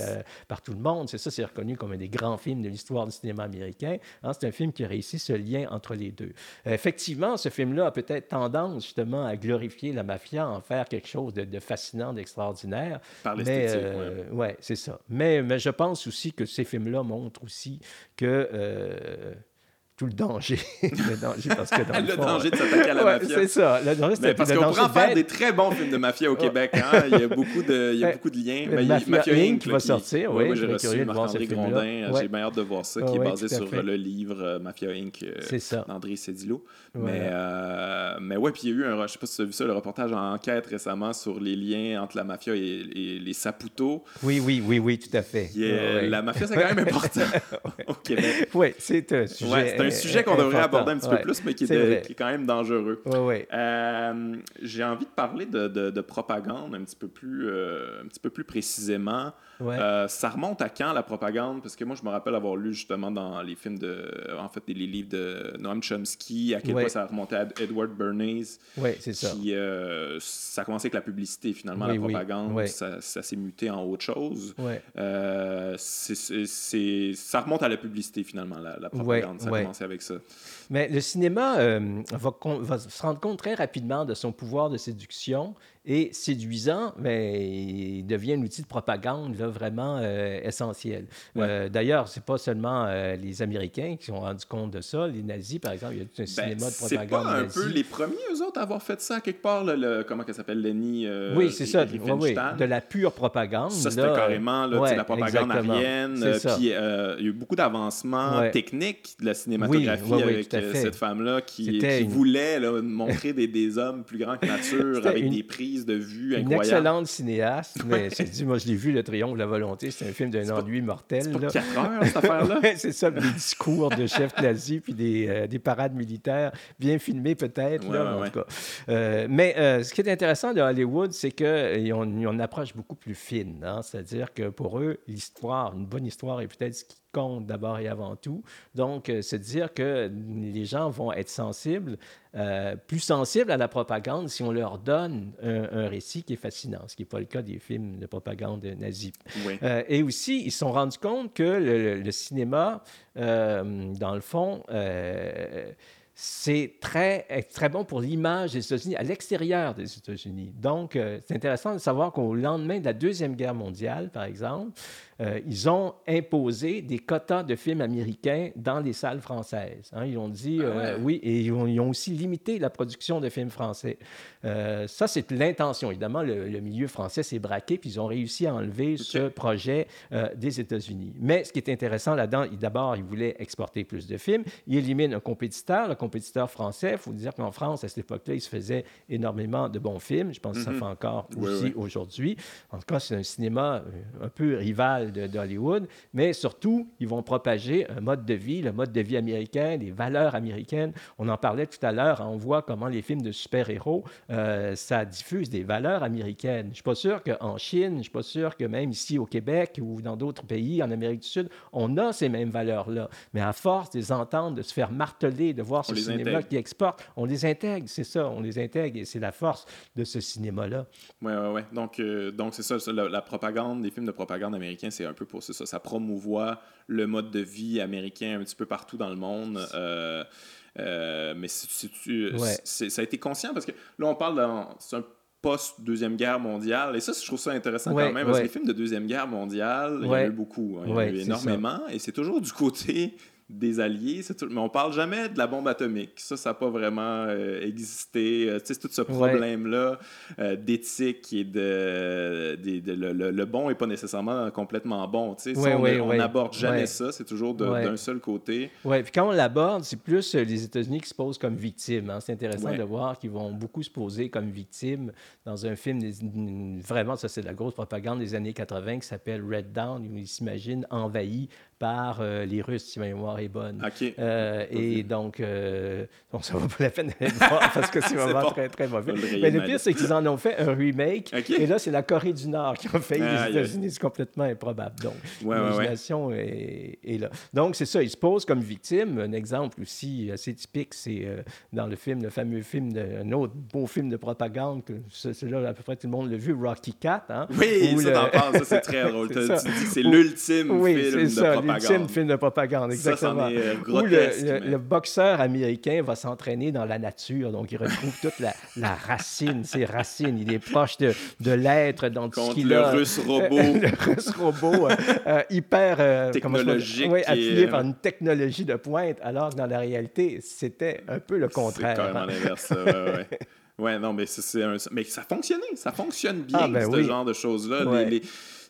par tout le monde. C'est ça, c'est reconnu comme un des grands films de l'histoire du cinéma américain. Hein, c'est un film qui a réussi ce lien entre les deux. effectivement, ce film-là a peut-être tendance justement à glorifier la mafia, en faire quelque chose de, de fascinant, d'extraordinaire. Par l'esthétique, euh, ouais, c'est ça. Mais, mais je pense aussi que ces films-là montrent aussi que euh, tout le danger. le danger, parce que dans le, le danger de s'attaquer à la ouais, mafia. C'est ça. Le danger, mais parce qu'on pourrait en faire des très bons films de mafia au Québec. Hein? Il y a beaucoup de, il y a beaucoup de liens. Mafia, Mafia Inc. qui va sortir, oui. Moi, j'ai reçu Marc-André Grondin. J'ai bien hâte de voir ça, qui est basé sur le livre euh, Mafia Inc. d'André Cédillo. Mais, euh, mais ouais, puis il y a eu un, je sais pas si tu as vu ça, le reportage en enquête récemment sur les liens entre la mafia et, les Saputo. Oui, oui, oui, oui, tout à fait. La mafia, c'est quand même important au Québec. Oui, c'est un sujet sujet qu'on devrait aborder un petit peu plus, mais qui est, qui est, quand même dangereux. Ouais, euh, J'ai envie de parler de, de, propagande un petit peu plus, euh, un petit peu plus précisément. Euh, ça remonte à quand la propagande? Parce que moi, je me rappelle avoir lu justement dans les films de, en fait, les livres de Noam Chomsky, à quel point ça remontait à Edward Bernays. Oui, c'est ça. Qui, ça a commencé avec la publicité finalement, la propagande. Ça, ça s'est muté en autre chose. c'est ça remonte à la publicité finalement, la, propagande. ça a commencé avec ça. Mais le cinéma euh, va, va, se rendre compte très rapidement de son pouvoir de séduction et séduisant, mais il devient un outil de propagande là, vraiment euh, essentiel. Euh, D'ailleurs, ce n'est pas seulement euh, les Américains qui se sont rendus compte de ça. Les nazis, par exemple, il y a tout un ben, cinéma de propagande. C'est pas un peu les premiers, eux autres, à avoir fait ça quelque part, le, comment ça s'appelle, Lenny Oui, c'est ça, oui, de la pure propagande. Ça, c'était carrément là, la propagande arienne. Puis il y a eu beaucoup d'avancements techniques de la cinématographie avec cette femme-là qui, voulait montrer des, des, hommes plus grands que nature avec des prix de vue Une excellente cinéaste, mais dit, moi je l'ai vu, Le Triomphe de la volonté, c'est un film d'un ennui mortel. C'est pas 4 heures, cette affaire-là? c'est ça, des discours de chef nazi, puis des, euh, des, parades militaires, bien filmés peut-être, en tout cas. Euh, mais euh, ce qui est intéressant de Hollywood, c'est ont, une approche beaucoup plus fine, hein? c'est-à-dire que pour eux, l'histoire, une bonne histoire est peut-être ce qui compte d'abord et avant tout. Donc, c'est dire que les gens vont être sensibles euh, plus sensibles à la propagande si on leur donne un, récit qui est fascinant, ce qui n'est pas le cas des films de propagande nazis. Euh, et aussi, ils se sont rendus compte que le, cinéma, euh, dans le fond, c'est très, très bon pour l'image des États-Unis à l'extérieur des États-Unis. Donc, c'est intéressant de savoir qu'au lendemain de la Deuxième Guerre mondiale, par exemple, euh, ils ont imposé des quotas de films américains dans les salles françaises. Hein. Ils ont dit, ah euh, oui, et ils ont, aussi limité la production de films français. Euh, ça, c'est l'intention. Évidemment, le, milieu français s'est braqué, puis ils ont réussi à enlever ce projet des États-Unis. Mais ce qui est intéressant là-dedans, d'abord, ils voulaient exporter plus de films. Ils éliminent un compétiteur, le compétiteur français. Il faut dire qu'en France, à cette époque-là, il se faisait énormément de bons films. Je pense que ça mhm. fait encore aussi aujourd'hui. En tout cas, c'est un cinéma un peu rival d'Hollywood, mais surtout, ils vont propager un mode de vie, le mode de vie américain, les valeurs américaines. On en parlait tout à l'heure, on voit comment les films de super-héros, euh, ça diffuse des valeurs américaines. Je ne suis pas sûr qu'en Chine, je ne suis pas sûr que même ici au Québec ou dans d'autres pays, en Amérique du Sud, on a ces mêmes valeurs-là. Mais à force de les entendre, de se faire marteler, de voir ce cinéma qui exporte, on les intègre, c'est ça, on les intègre et c'est la force de ce cinéma-là. Oui, oui, oui. Donc, euh, donc c'est ça, la, la, propagande, les films de propagande américains, c'est un peu pour ça. Ça promouvoit le mode de vie américain un petit peu partout dans le monde. Euh, euh, mais ça a été conscient parce que là, on parle d'un post-deuxième guerre mondiale. Et ça, je trouve ça intéressant quand même, parce que les films de deuxième guerre mondiale, il y en a eu beaucoup. Hein. il y en a eu énormément. Et c'est toujours du côté des alliés, tout, mais on parle jamais de la bombe atomique. Ça, ça n'a pas vraiment euh, existé. Euh, tu sais, tout ce problème-là euh, d'éthique et de, le, bon n'est pas nécessairement complètement bon. Tu sais, on n'aborde jamais ça, c'est toujours d'un seul côté. Oui, puis quand on l'aborde, c'est plus les États-Unis qui se posent comme victimes. Hein. C'est intéressant de voir qu'ils vont beaucoup se poser comme victimes dans un film, vraiment, ça c'est de la grosse propagande des années 80 qui s'appelle Red Dawn, où ils s'imaginent envahis par euh, les Russes, si ma mémoire est bonne. Euh, et donc, euh, ça vaut pas la peine d'aller le voir parce que c'est vraiment très, très mauvais. Mais le pire, c'est qu'ils en ont fait un remake. Et là, c'est la Corée du Nord qui a fait les États-Unis. C'est complètement improbable. Donc, l'imagination est, là. Donc, c'est ça. Ils se posent comme victimes. Un exemple aussi assez typique, c'est dans le film, le fameux film, de, un autre beau film de propagande, que c'est là, à peu près tout le monde l'a vu, Rocky Cat. Hein, oui, ça, t'en parles, ça, c'est très drôle. tu dis que c'est l'ultime film de propagande film de propagande, exactement. Euh, Où le, boxeur américain va s'entraîner dans la nature, donc il retrouve toute la, la racine, ses racines. Il est proche de, de l'être dans tout ce qu'il a. Le russe robot. le russe robot euh, euh, hyper technologique. Oui, appuyé par une technologie de pointe, alors que dans la réalité, c'était un peu le contraire. C'est carrément l'inverse, ouais, ouais. non, mais, c'est un... mais ça fonctionnait, ça fonctionne bien, ah, ben ce genre de choses-là. Les,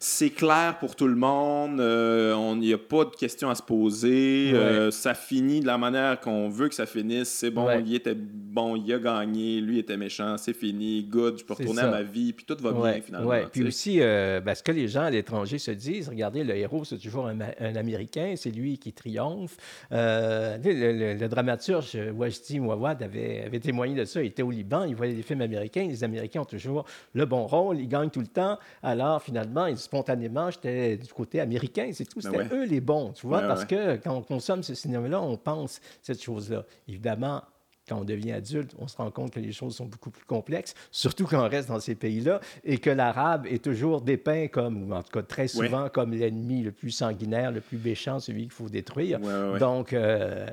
c'est clair pour tout le monde. Il n'y a pas de questions à se poser. ça finit de la manière qu'on veut que ça finisse. C'est bon, il était bon, il a gagné, lui était méchant, c'est fini, good, je peux retourner à ma vie, puis tout va bien finalement. Puis aussi, ben, ce que les gens à l'étranger se disent, regardez, le héros, c'est toujours un, Américain, c'est lui qui triomphe. le, dramaturge Wajdi Mouawad avait, avait témoigné de ça. Il était au Liban, il voyait des films américains. Les Américains ont toujours le bon rôle, ils gagnent tout le temps. Alors, finalement, spontanément, j'étais du côté américain, c'est tout. Ben C'était eux les bons, tu vois, parce que quand on consomme ce cinéma-là, on pense cette chose-là. Évidemment, quand on devient adulte, on se rend compte que les choses sont beaucoup plus complexes, surtout quand on reste dans ces pays-là, et que l'arabe est toujours dépeint comme, ou en tout cas très souvent, comme l'ennemi le plus sanguinaire, le plus méchant, celui qu'il faut détruire. Donc, euh,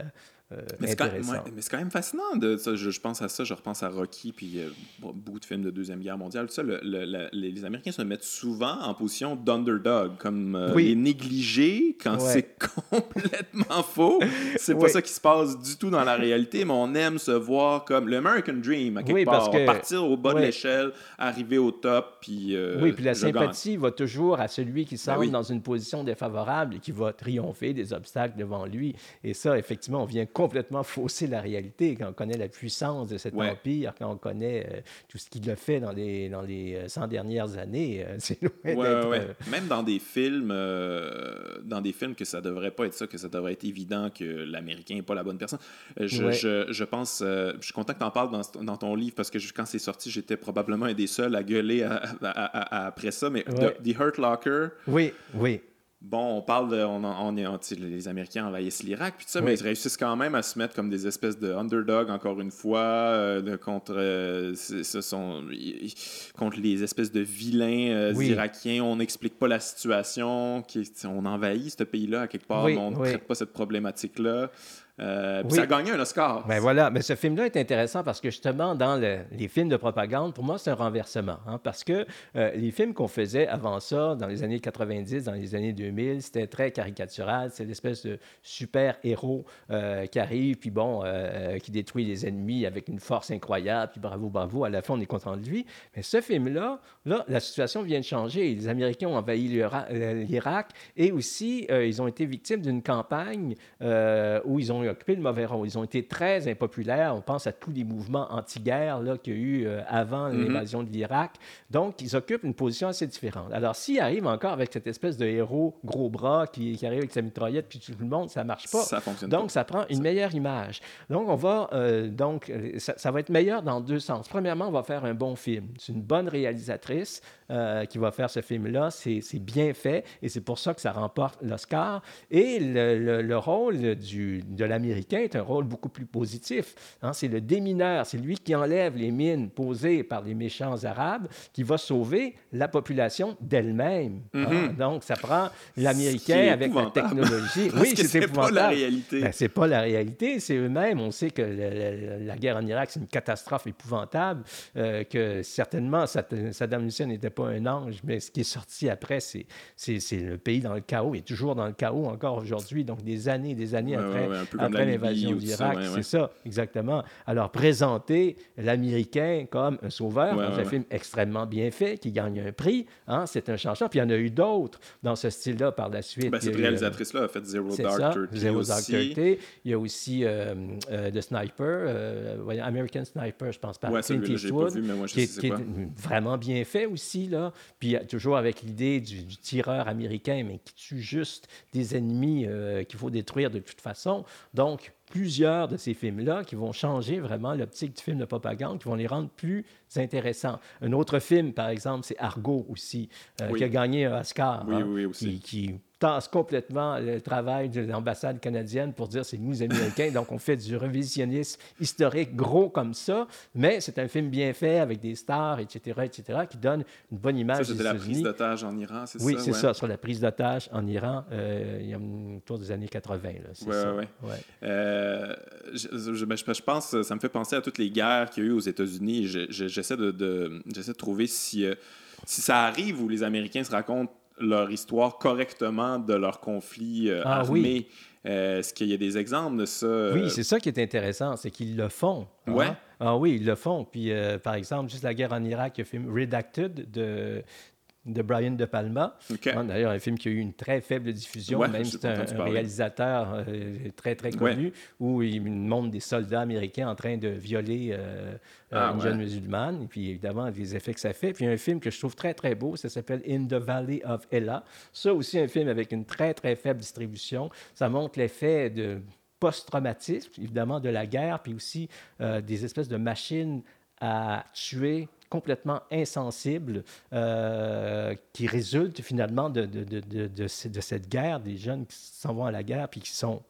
euh, mais c'est quand, même fascinant. De, ça, je, pense à ça, je repense à Rocky, puis euh, beaucoup de films de Deuxième Guerre mondiale. Tout ça, les Américains se mettent souvent en position d'underdog, comme euh, les négligés quand c'est complètement faux. C'est pas ça qui se passe du tout dans la réalité, mais on aime se voir comme l'American Dream, à quelque part. Que... Partir au bas de l'échelle, arriver au top, puis. oui, puis la sympathie va toujours à celui qui ben semble dans une position défavorable et qui va triompher des obstacles devant lui. Et ça, effectivement, on vient complètement fausser la réalité quand on connaît la puissance de cet empire, quand on connaît euh, tout ce qu'il a fait dans les, dans les 100 euh, dernières années. Euh, c'est Même dans des films, dans des films que ça devrait pas être ça, que ça devrait être évident que l'Américain n'est pas la bonne personne. Je, je, je, pense, je suis content que tu en parles dans, dans, ton livre parce que quand c'est sorti, j'étais probablement un des seuls à gueuler après ça, mais The Hurt Locker. Oui, oui. Bon, on parle de. On, on, les Américains envahissent l'Irak, puis ça, mais ils réussissent quand même à se mettre comme des espèces de underdog, encore une fois, euh, contre, euh, ce sont, contre les espèces de vilains euh, irakiens. On n'explique pas la situation, qui, on envahit ce pays-là à quelque part, mais on ne traite pas cette problématique-là. Euh, Ça a gagné un Oscar. Ben voilà, mais ce film-là est intéressant parce que justement, dans les films de propagande, pour moi, c'est un renversement. Hein, parce que euh, les films qu'on faisait avant ça, dans les années 90, dans les années 2000, c'était très caricatural. C'est l'espèce de super-héros euh, qui arrive, puis bon, euh, qui détruit les ennemis avec une force incroyable, puis bravo, bravo, à la fin, on est content de lui. Mais ce film-là, là, la situation vient de changer. Les Américains ont envahi l'Irak et aussi, ils ont été victimes d'une campagne où ils ont occupé le mauvais rôle. Ils ont été très impopulaires. On pense à tous les mouvements anti-guerre qu'il y a eu euh, avant mhm. l'invasion de l'Irak. Donc, ils occupent une position assez différente. Alors, s'ils arrivent encore avec cette espèce de héros gros bras qui, arrive avec sa mitraillette puis tout le monde, ça marche pas. Ça fonctionne Donc, ça prend une meilleure image. Donc, on va euh, donc ça, ça, va être meilleur dans deux sens. Premièrement, on va faire un bon film. C'est une bonne réalisatrice. Euh, qui va faire ce film-là. C'est bien fait et c'est pour ça que ça remporte l'Oscar. Et le, le, rôle du, de l'Américain est un rôle beaucoup plus positif. Hein. C'est le démineur, c'est lui qui enlève les mines posées par les méchants arabes, qui va sauver la population d'elle-même. Hein. Mm-hmm. Donc, ça prend l'Américain avec la technologie. oui, c'est pas la réalité. Ben, c'est pas la réalité, c'est eux-mêmes. On sait que la guerre en Irak, c'est une catastrophe épouvantable, euh, que certainement Saddam Hussein n'était pas un ange, mais ce qui est sorti après, c'est, le pays dans le chaos. Il est toujours dans le chaos encore aujourd'hui, donc des années des années après, après l'invasion d'Irak. c'est ça, exactement. Alors, présenter l'Américain comme un sauveur dans un film extrêmement bien fait, qui gagne un prix, hein, c'est un changement. Puis il y en a eu d'autres dans ce style-là par la suite. Ben, cette réalisatrice-là a fait Zero Dark Thirty. Zero Dark Thirty. Il y a aussi euh, euh, The Sniper, euh, American Sniper, je pense, par Clint Eastwood, qui, est, qui est vraiment bien fait aussi puis toujours avec l'idée du, tireur américain, mais qui tue juste des ennemis euh, qu'il faut détruire de toute façon. Donc, plusieurs de ces films-là qui vont changer vraiment l'optique du film de propagande, qui vont les rendre plus intéressants. Un autre film, par exemple, c'est Argo aussi, euh, qui a gagné un Oscar, oui, hein, oui, aussi. qui tasse complètement le travail de l'ambassade canadienne pour dire c'est nous Américains. Donc, on fait du revisionnisme historique gros comme ça, mais c'est un film bien fait avec des stars, etc., etc., qui donne une bonne image ça, c'était la prise d'otage en Iran, c'est ça? Oui, c'est ça, sur la prise d'otage en Iran, euh, il y a autour des années 80. Oui, oui, oui. Je, pense, ça me fait penser à toutes les guerres qu'il y a eu aux États-Unis. J'essaie de, de, de, trouver si, euh, si ça arrive où les Américains se racontent leur histoire correctement de leur conflit euh, ah, armé. Oui. Euh, est-ce qu'il y a des exemples de ça? Oui, c'est ça qui est intéressant, c'est qu'ils le font. Hein? Ouais. Ah oui, ils le font. Puis, euh, par exemple, juste la guerre en Irak, le film Redacted de de Brian De Palma. Hein, d'ailleurs, un film qui a eu une très faible diffusion, même si c'est un, réalisateur euh, très, très connu, où il montre des soldats américains en train de violer euh, ah, une jeune musulmane, et puis évidemment, les effets que ça fait. Puis un film que je trouve très, très beau, ça s'appelle In the Valley of Ella. Ça aussi, un film avec une très, très faible distribution. Ça montre l'effet de post-traumatisme, évidemment, de la guerre, puis aussi euh, des espèces de machines à tuer complètement insensibles euh, qui résultent finalement de, de, de, de, cette guerre, des jeunes qui s'en vont à la guerre puis qui sont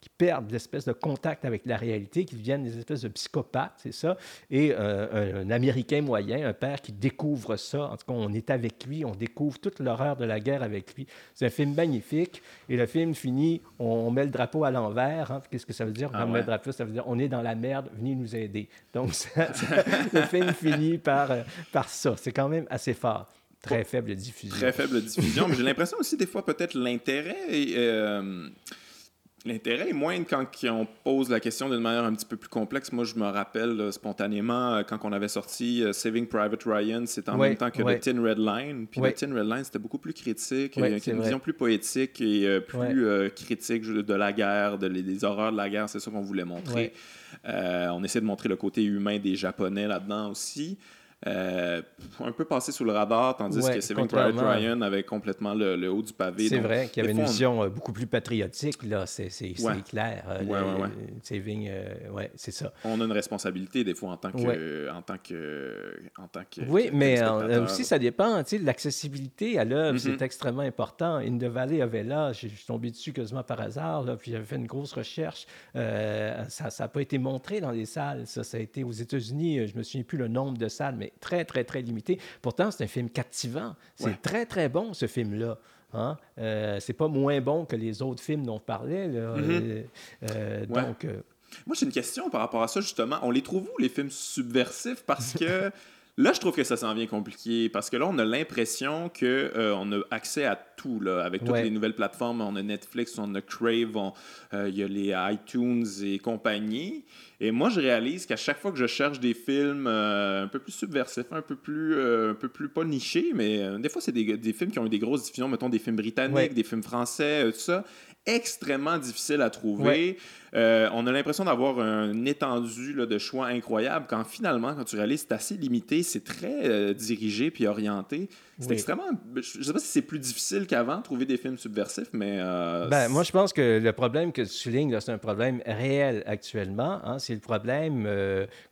qui perdent l'espèce de contact avec la réalité, qui deviennent des espèces de psychopathes, c'est ça. Et euh, un, Américain moyen, un père qui découvre ça. En tout cas, on est avec lui, on découvre toute l'horreur de la guerre avec lui. C'est un film magnifique. Et le film finit, on, met le drapeau à l'envers. Hein. Qu'est-ce que ça veut dire? Ah on met le drapeau, ça veut dire on est dans la merde, venez nous aider. Donc, le film finit par, euh, par ça. C'est quand même assez fort. Très faible diffusion. Très faible diffusion. mais j'ai l'impression aussi, des fois, peut-être l'intérêt. Euh, L'intérêt est moindre quand on pose la question d'une manière un petit peu plus complexe. Moi, je me rappelle spontanément euh, quand on avait sorti euh, Saving Private Ryan, c'était en même temps que The Tin Red Line. Puis The Tin Red Line, c'était beaucoup plus critique, avec une vision plus poétique et euh, plus critique de la guerre, de, des horreurs de la guerre. C'est ça qu'on voulait montrer. on essaie de montrer le côté humain des Japonais là-dedans aussi. Euh, un peu passé sous le radar, tandis que Saving Private Ryan avait complètement le, haut du pavé. C'est vrai qu'il y avait une vision euh, beaucoup plus patriotique, là, c'est clair. Euh, saving, ouais, c'est ça. On a une responsabilité des fois en tant que... En tant que, en tant que oui, mais aussi ça dépend, tu sais, l'accessibilité à l'œuvre, mm-hmm. c'est extrêmement important. In the Valley of Ella, je suis tombé dessus quasiment par hasard, là, puis j'avais fait une grosse recherche. ça n'a pas été montré dans les salles, ça, ça a été aux États-Unis, je me souviens plus le nombre de salles, mais très, très, très limité. Pourtant, c'est un film captivant. C'est très, très bon, ce film-là. Hein? Euh, c'est pas moins bon que les autres films dont on parlait. Là. Mm-hmm. Euh, euh, donc. Moi, j'ai une question par rapport à ça, justement. On les trouve où, les films subversifs? Parce que Là, je trouve que ça s'en vient compliqué parce que là, on a l'impression qu'on euh, on a accès à tout. Là, avec toutes les nouvelles plateformes, on a Netflix, on a Crave, euh, il y a les iTunes et compagnie. Et moi, je réalise qu'à chaque fois que je cherche des films euh, un peu plus subversifs, un peu plus, un peu plus pas nichés, mais des fois, c'est des, des, films qui ont eu des grosses diffusions, mettons des films britanniques, des films français, tout ça extrêmement difficile à trouver. Euh, on a l'impression d'avoir un étendu de choix incroyable quand finalement, quand tu réalises, c'est assez limité, c'est très euh, dirigé puis orienté. C'est extrêmement. Je ne sais pas si c'est plus difficile qu'avant trouver des films subversifs, mais. Euh, ben, moi, je pense que le problème que tu soulignes, c'est un problème réel actuellement. Hein. c'est le problème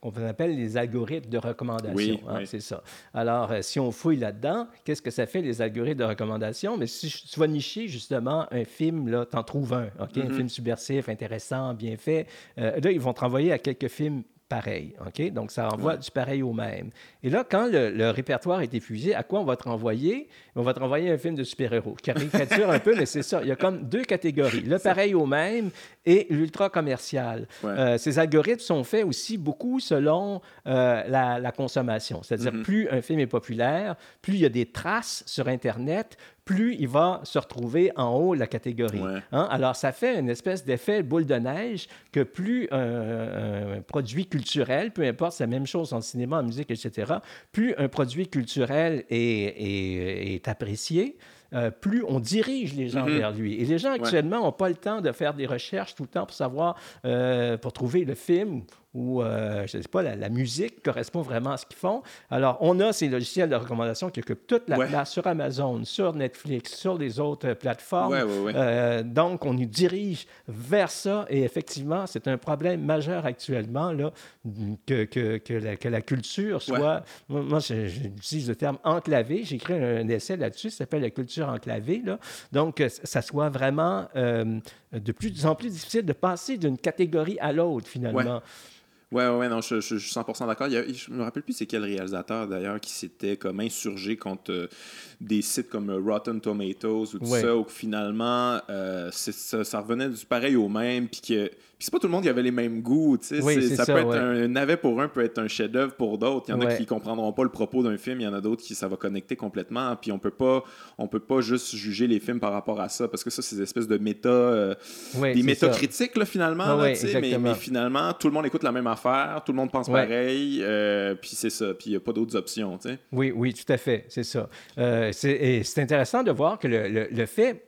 qu'on appelle les algorithmes de recommandation. Hein, c'est ça. Alors, si on fouille là-dedans, qu'est-ce que ça fait, les algorithmes de recommandation? Mais si tu vas nicher justement un film, là, t'en trouves un, OK? Un mm-hmm. film subversif, intéressant, bien fait. Euh, là, ils vont te renvoyer à quelques films pareils. OK? Donc, ça envoie du pareil au même. Et là, quand le, répertoire est épuisé, à quoi on va te renvoyer? On va te renvoyer un film de super-héros. Caricature un peu, mais c'est ça. Il y a comme deux catégories. Le pareil au même et l'ultra commercial. Euh, ces algorithmes sont faits aussi beaucoup selon euh, la, consommation. C'est-à-dire, mm-hmm. plus un film est populaire, plus il y a des traces sur Internet, plus il va se retrouver en haut de la catégorie. Hein? Alors, ça fait une espèce d'effet boule de neige que plus un, produit culturel, peu importe, c'est la même chose en cinéma, en musique, etc., plus un produit culturel est, apprécié, euh, plus on dirige les gens mm-hmm. vers lui. Et les gens actuellement n'ont pas le temps de faire des recherches tout le temps pour savoir, euh, pour trouver le film où, euh, je ne sais pas, la, musique correspond vraiment à ce qu'ils font. Alors, on a ces logiciels de recommandation qui occupent toute la place sur Amazon, sur Netflix, sur les autres plateformes. Euh, donc, on nous dirige vers ça et effectivement, c'est un problème majeur actuellement là, que, que, que, la, que la, culture soit... Moi, j'utilise le terme enclavé. J'ai écrit un, essai là-dessus, ça s'appelle la culture enclavée. Là. Donc, ça soit vraiment euh, de plus en plus difficile de passer d'une catégorie à l'autre, finalement. Ouais, ouais, non, je, suis 100% d'accord. Je me rappelle plus c'est quel réalisateur d'ailleurs qui s'était comme insurgé contre euh, des sites comme euh, Rotten Tomatoes ou tout ça, où finalement euh, ça, ça, revenait du pareil au même, puis que puis c'est pas tout le monde qui avait les mêmes goûts, tu sais. ça, peut être un, navet pour un peut être un chef-d'œuvre pour d'autres. Il y en a qui comprendront pas le propos d'un film, il y en a d'autres qui ça va connecter complètement. Puis on peut pas, on peut pas juste juger les films par rapport à ça parce que ça c'est des espèces de méta, des méta critiques là finalement. mais, mais, finalement tout le monde écoute la même affaire tout le monde pense pareil, euh, puis c'est ça, puis il n'y a pas d'autres options, tu sais. Oui, oui, tout à fait, c'est ça. Euh, et c'est intéressant de voir que le, le, fait,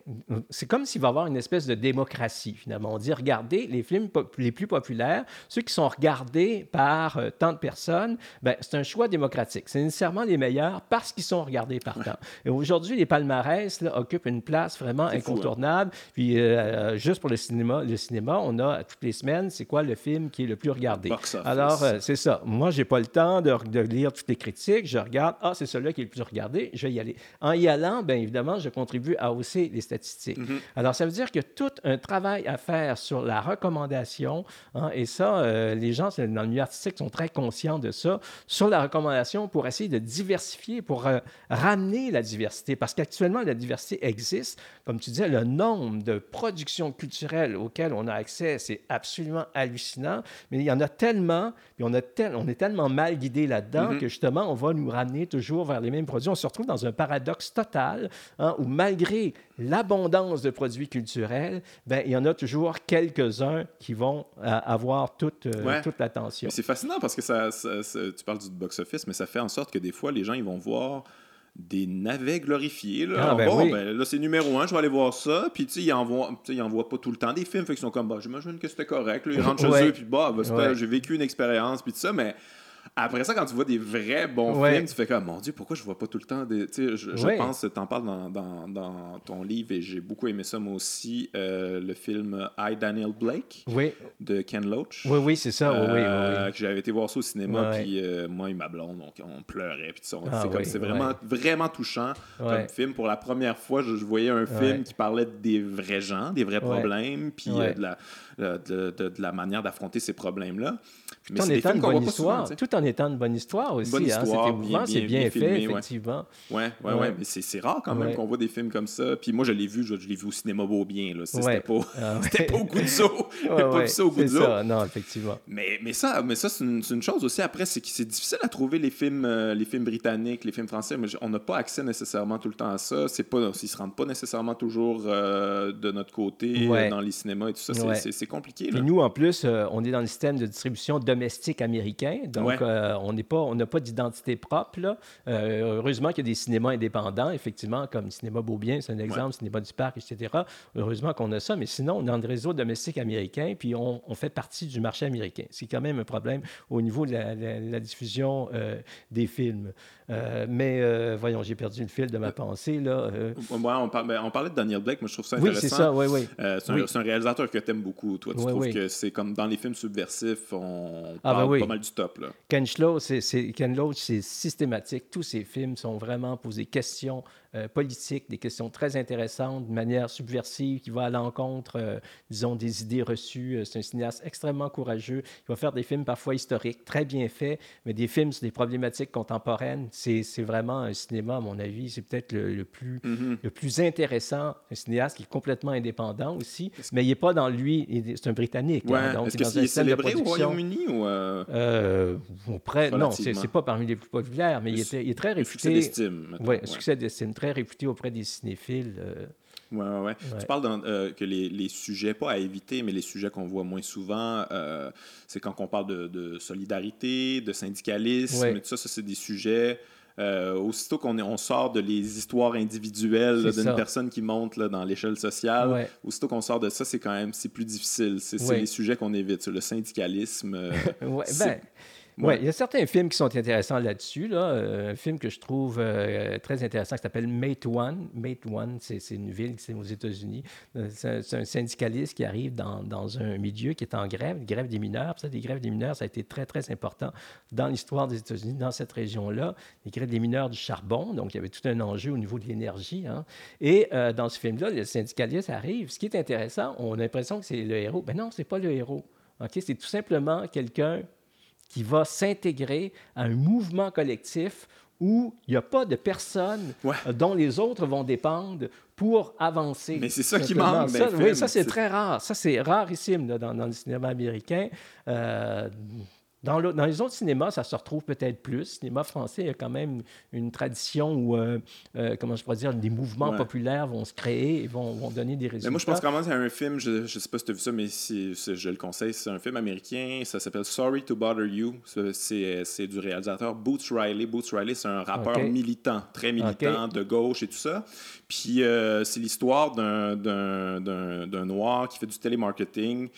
c'est comme s'il va y avoir une espèce de démocratie, finalement. On dit, regardez, les films les plus populaires, ceux qui sont regardés par euh, tant de personnes, ben, c'est un choix démocratique. C'est nécessairement les meilleurs parce qu'ils sont regardés par tant. Et aujourd'hui, les palmarès là, occupent une place vraiment hein. incontournable. Puis, juste pour le cinéma, le cinéma, on a toutes les semaines, c'est quoi le film qui est le plus regardé? Alors, euh, c'est ça. Moi, j'ai pas le temps de, lire toutes les critiques. Je regarde, ah, c'est celui-là qui est le plus regardé, je vais y aller. En y allant, bien évidemment, je contribue à hausser les statistiques. Mm-hmm. Alors, ça veut dire que tout un travail à faire sur la recommandation, hein, et ça, euh, les gens dans le milieu artistique sont très conscients de ça, sur la recommandation pour essayer de diversifier, pour euh, ramener la diversité. Parce qu'actuellement, la diversité existe. Comme tu disais, le nombre de productions culturelles auxquelles on a accès, c'est absolument hallucinant. Mais il y en a tellement, puis on, a on est tellement mal guidé là-dedans mm-hmm. que justement, on va nous ramener toujours vers les mêmes produits. On se retrouve dans un paradoxe total hein, où malgré l'abondance de produits culturels, ben, il y en a toujours quelques-uns qui vont euh, avoir toute, euh, toute l'attention. C'est fascinant parce que ça, tu parles du box-office, mais ça fait en sorte que des fois, les gens ils vont voir des navets glorifiés. Là. Ah, ben bon, ben, là, c'est numéro un, je vais aller voir ça. Puis, tu sais, ils envoient, pas tout le temps des films. Fait qu'ils sont comme, bah, j'imagine que c'était correct. Ils rentrent chez eux, puis, bah, bah j'ai vécu une expérience, puis tout ça. Mais après ça, quand tu vois des vrais bons films, tu fais comme, mon Dieu, pourquoi je vois pas tout le temps des. Tu sais, je, je pense, tu en parles dans, dans, dans, ton livre et j'ai beaucoup aimé ça, moi aussi, euh, le film I, Daniel Blake de Ken Loach. Oui, oui, c'est ça. oui, oui, euh, J'avais été voir ça au cinéma, puis euh, moi et ma blonde, donc on pleurait, puis ah c'est vraiment, vraiment touchant comme film. Pour la première fois, je, voyais un film qui parlait des vrais gens, des vrais problèmes, puis de la de, de, de, la manière d'affronter ces problèmes-là. Tout en étant une bonne histoire. tout en étant une bonne histoire aussi. Bonne hein. histoire, c'est bien, fait, effectivement. Oui, ouais, ouais, mais c'est rare quand même qu'on voit des films comme ça. Puis moi, je l'ai vu, je, l'ai vu au cinéma Beaubien. C'était pas, ah, pas au goût de ça. pas ça au goût de ça. Non, effectivement. Mais, mais ça, mais ça c'est une, une, chose aussi. Après, c'est que c'est difficile à trouver les films, euh, les films britanniques, les films français. Mais on n'a pas accès nécessairement tout le temps à ça. C'est pas, ils se rendent pas nécessairement toujours euh, de notre côté dans les cinémas et tout ça. C'est compliqué. Là. nous, en plus, on est dans le système de distribution domestique américain. Donc, on n'est pas, on n'a pas d'identité propre. Là. heureusement qu'il y a des cinémas indépendants, effectivement, comme Cinéma Beaubien, c'est un exemple, Cinéma du Parc, etc. Heureusement qu'on a ça, mais sinon, on est dans le réseau domestique américain, puis on, on fait partie du marché américain. C'est quand même un problème au niveau de la, diffusion euh, des films. Euh, mais euh, voyons, j'ai perdu le fil de ma pensée. Là. ben, on, parlait de Daniel Blake, moi je trouve ça intéressant. Oui, c'est ça, oui, oui. c'est un, réalisateur que tu aimes beaucoup. Toi, tu trouves que c'est comme dans les films subversifs, on ah, ben parle pas mal du top. Là. Ken Loach, c'est systématique. Tous ses films sont vraiment posés questions euh, politiques, des questions très intéressantes, de manière subversive, qui va à l'encontre, euh, disons, des idées reçues. Euh, c'est un cinéaste extrêmement courageux. Il va faire des films parfois historiques, très bien faits, mais des films sur des problématiques contemporaines. C'est vraiment un cinéma, à mon avis, c'est peut-être le, plus, mm-hmm. le plus intéressant. Un cinéaste qui est complètement indépendant aussi, mais il n'est pas dans lui, c'est un Britannique. Hein, donc, Est-ce qu'il est célébré au Royaume-Uni ou... auprès, non, c'est pas parmi les plus populaires, mais il, était, il est très réputé. Succès d'estime. Oui, succès d'estime très réputé auprès des cinéphiles. Euh. Oui, ouais, ouais. Tu parles euh, que les, les, sujets, pas à éviter, mais les sujets qu'on voit moins souvent, euh, c'est quand on parle de, de, solidarité, de syndicalisme, et tout ça, ça c'est des sujets. aussitôt qu'on on sort de les histoires individuelles d'une personne qui monte là, dans l'échelle sociale, aussitôt qu'on sort de ça, c'est quand même c'est plus difficile. C'est les sujets qu'on évite. Le syndicalisme. ben, oui, il y a certains films qui sont intéressants là-dessus. Là. Euh, un film que je trouve euh, très intéressant qui s'appelle Mate One. Mate One, c'est une ville qui est aux États-Unis. Euh, c'est un syndicaliste qui arrive dans, dans, un milieu qui est en grève, grève des mineurs. Ça, des grèves des mineurs, ça a été très, très important dans l'histoire des États-Unis, dans cette région-là. Les grèves des mineurs du charbon, donc il y avait tout un enjeu au niveau de l'énergie. Hein. Et dans ce film-là, le syndicaliste arrive. Ce qui est intéressant, on a l'impression que c'est le héros. Mais non, c'est pas le héros. Okay? C'est tout simplement quelqu'un qui va s'intégrer à un mouvement collectif où il n'y a pas de personne dont les autres vont dépendre pour avancer. Mais c'est ça qui manque. Ça, oui, ça c'est très rare. Ça c'est rarissime dans, le cinéma américain. Euh, Dans, dans, les autres cinémas, ça se retrouve peut-être plus. Le cinéma français, il y a quand même une tradition où, euh, euh, comment je pourrais dire, des mouvements populaires vont se créer et vont, vont donner des résultats. Mais moi, je pense quand même c'est un film, je ne sais pas si tu as vu ça, mais si, je le conseille, c'est un film américain, ça s'appelle Sorry to Bother You. C'est du réalisateur Boots Riley. Boots Riley, c'est un rappeur militant, très militant, de gauche et tout ça. Puis euh, c'est l'histoire d'un noir qui fait du télémarketing.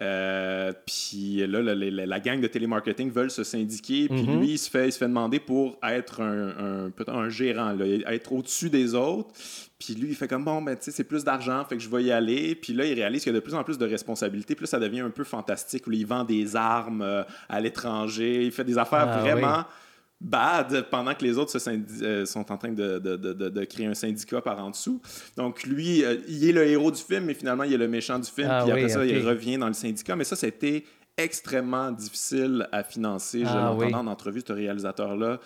Euh, puis là, la, gang de télémarketing veulent se syndiquer. Puis mhm. lui, il se, fait, il se fait demander pour être un, un, un gérant, là, être au-dessus des autres. Puis lui, il fait comme bon, ben, tu sais, c'est plus d'argent, fait que je vais y aller. Puis là, il réalise qu'il y a de plus en plus de responsabilités. Puis là, ça devient un peu fantastique où il vend des armes euh, à l'étranger. Il fait des affaires ah vraiment bad pendant que les autres se euh, sont en train de, de, de, de, créer un syndicat par en dessous. Donc lui, euh, il est le héros du film, mais finalement, il est le méchant du film. Ah puis après ça, il revient dans le syndicat. Mais ça, c'était extrêmement difficile à financer. je ah, l'entendais en entrevue, ce réalisateur-là.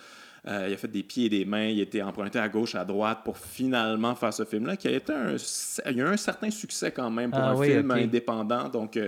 Euh, il a fait des pieds et des mains, il a été emprunté à gauche, à droite pour finalement faire ce film-là, qui a été un, il y a eu un certain succès quand même pour ah un film indépendant. Donc,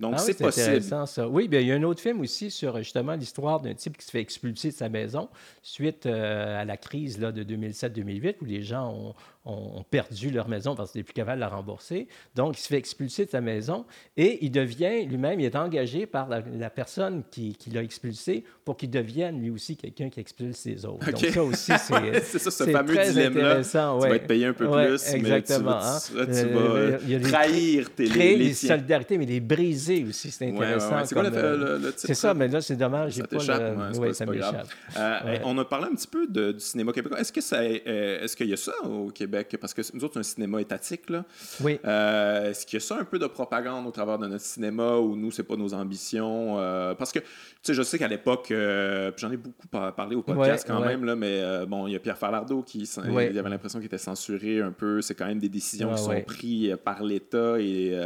donc, ah c'est possible. ça. Oui, bien, il y a un autre film aussi sur justement l'histoire d'un type qui se fait expulser de sa maison suite euh, à la crise là, de 2007-2008 où les gens ont, ont, perdu leur maison parce qu'ils n'étaient plus capables de la rembourser. Donc, il se fait expulser de sa maison et il devient lui-même, il est engagé par la, personne qui, qui l'a expulsé pour qu'il devienne lui aussi quelqu'un qui expulse les autres. Donc, ça aussi, c'est c'est ça, ce fameux dilemme-là. Tu vas être payé un peu plus, exactement, mais tu tu vas trahir tes créer les, les solidarités, mais les briser aussi, c'est intéressant. c'est quoi le, le, C'est ça, mais là, c'est dommage. Ça t'échappe? Oui, ça m'échappe. Euh, on a parlé un petit peu du cinéma québécois. Est-ce qu'il euh, est y a ça au Québec? Parce que nous autres, c'est un cinéma étatique. Là. Oui. Euh, est-ce qu'il y a ça un peu de propagande au travers de notre cinéma où nous, c'est pas nos ambitions? Euh, parce que, tu sais, je sais qu'à l'époque, euh, j'en ai beaucoup parlé au podcast quand même, là, mais bon, il y a Pierre Falardeau qui il avait l'impression qu'il était censuré un peu. C'est quand même des décisions qui sont prises par l'État et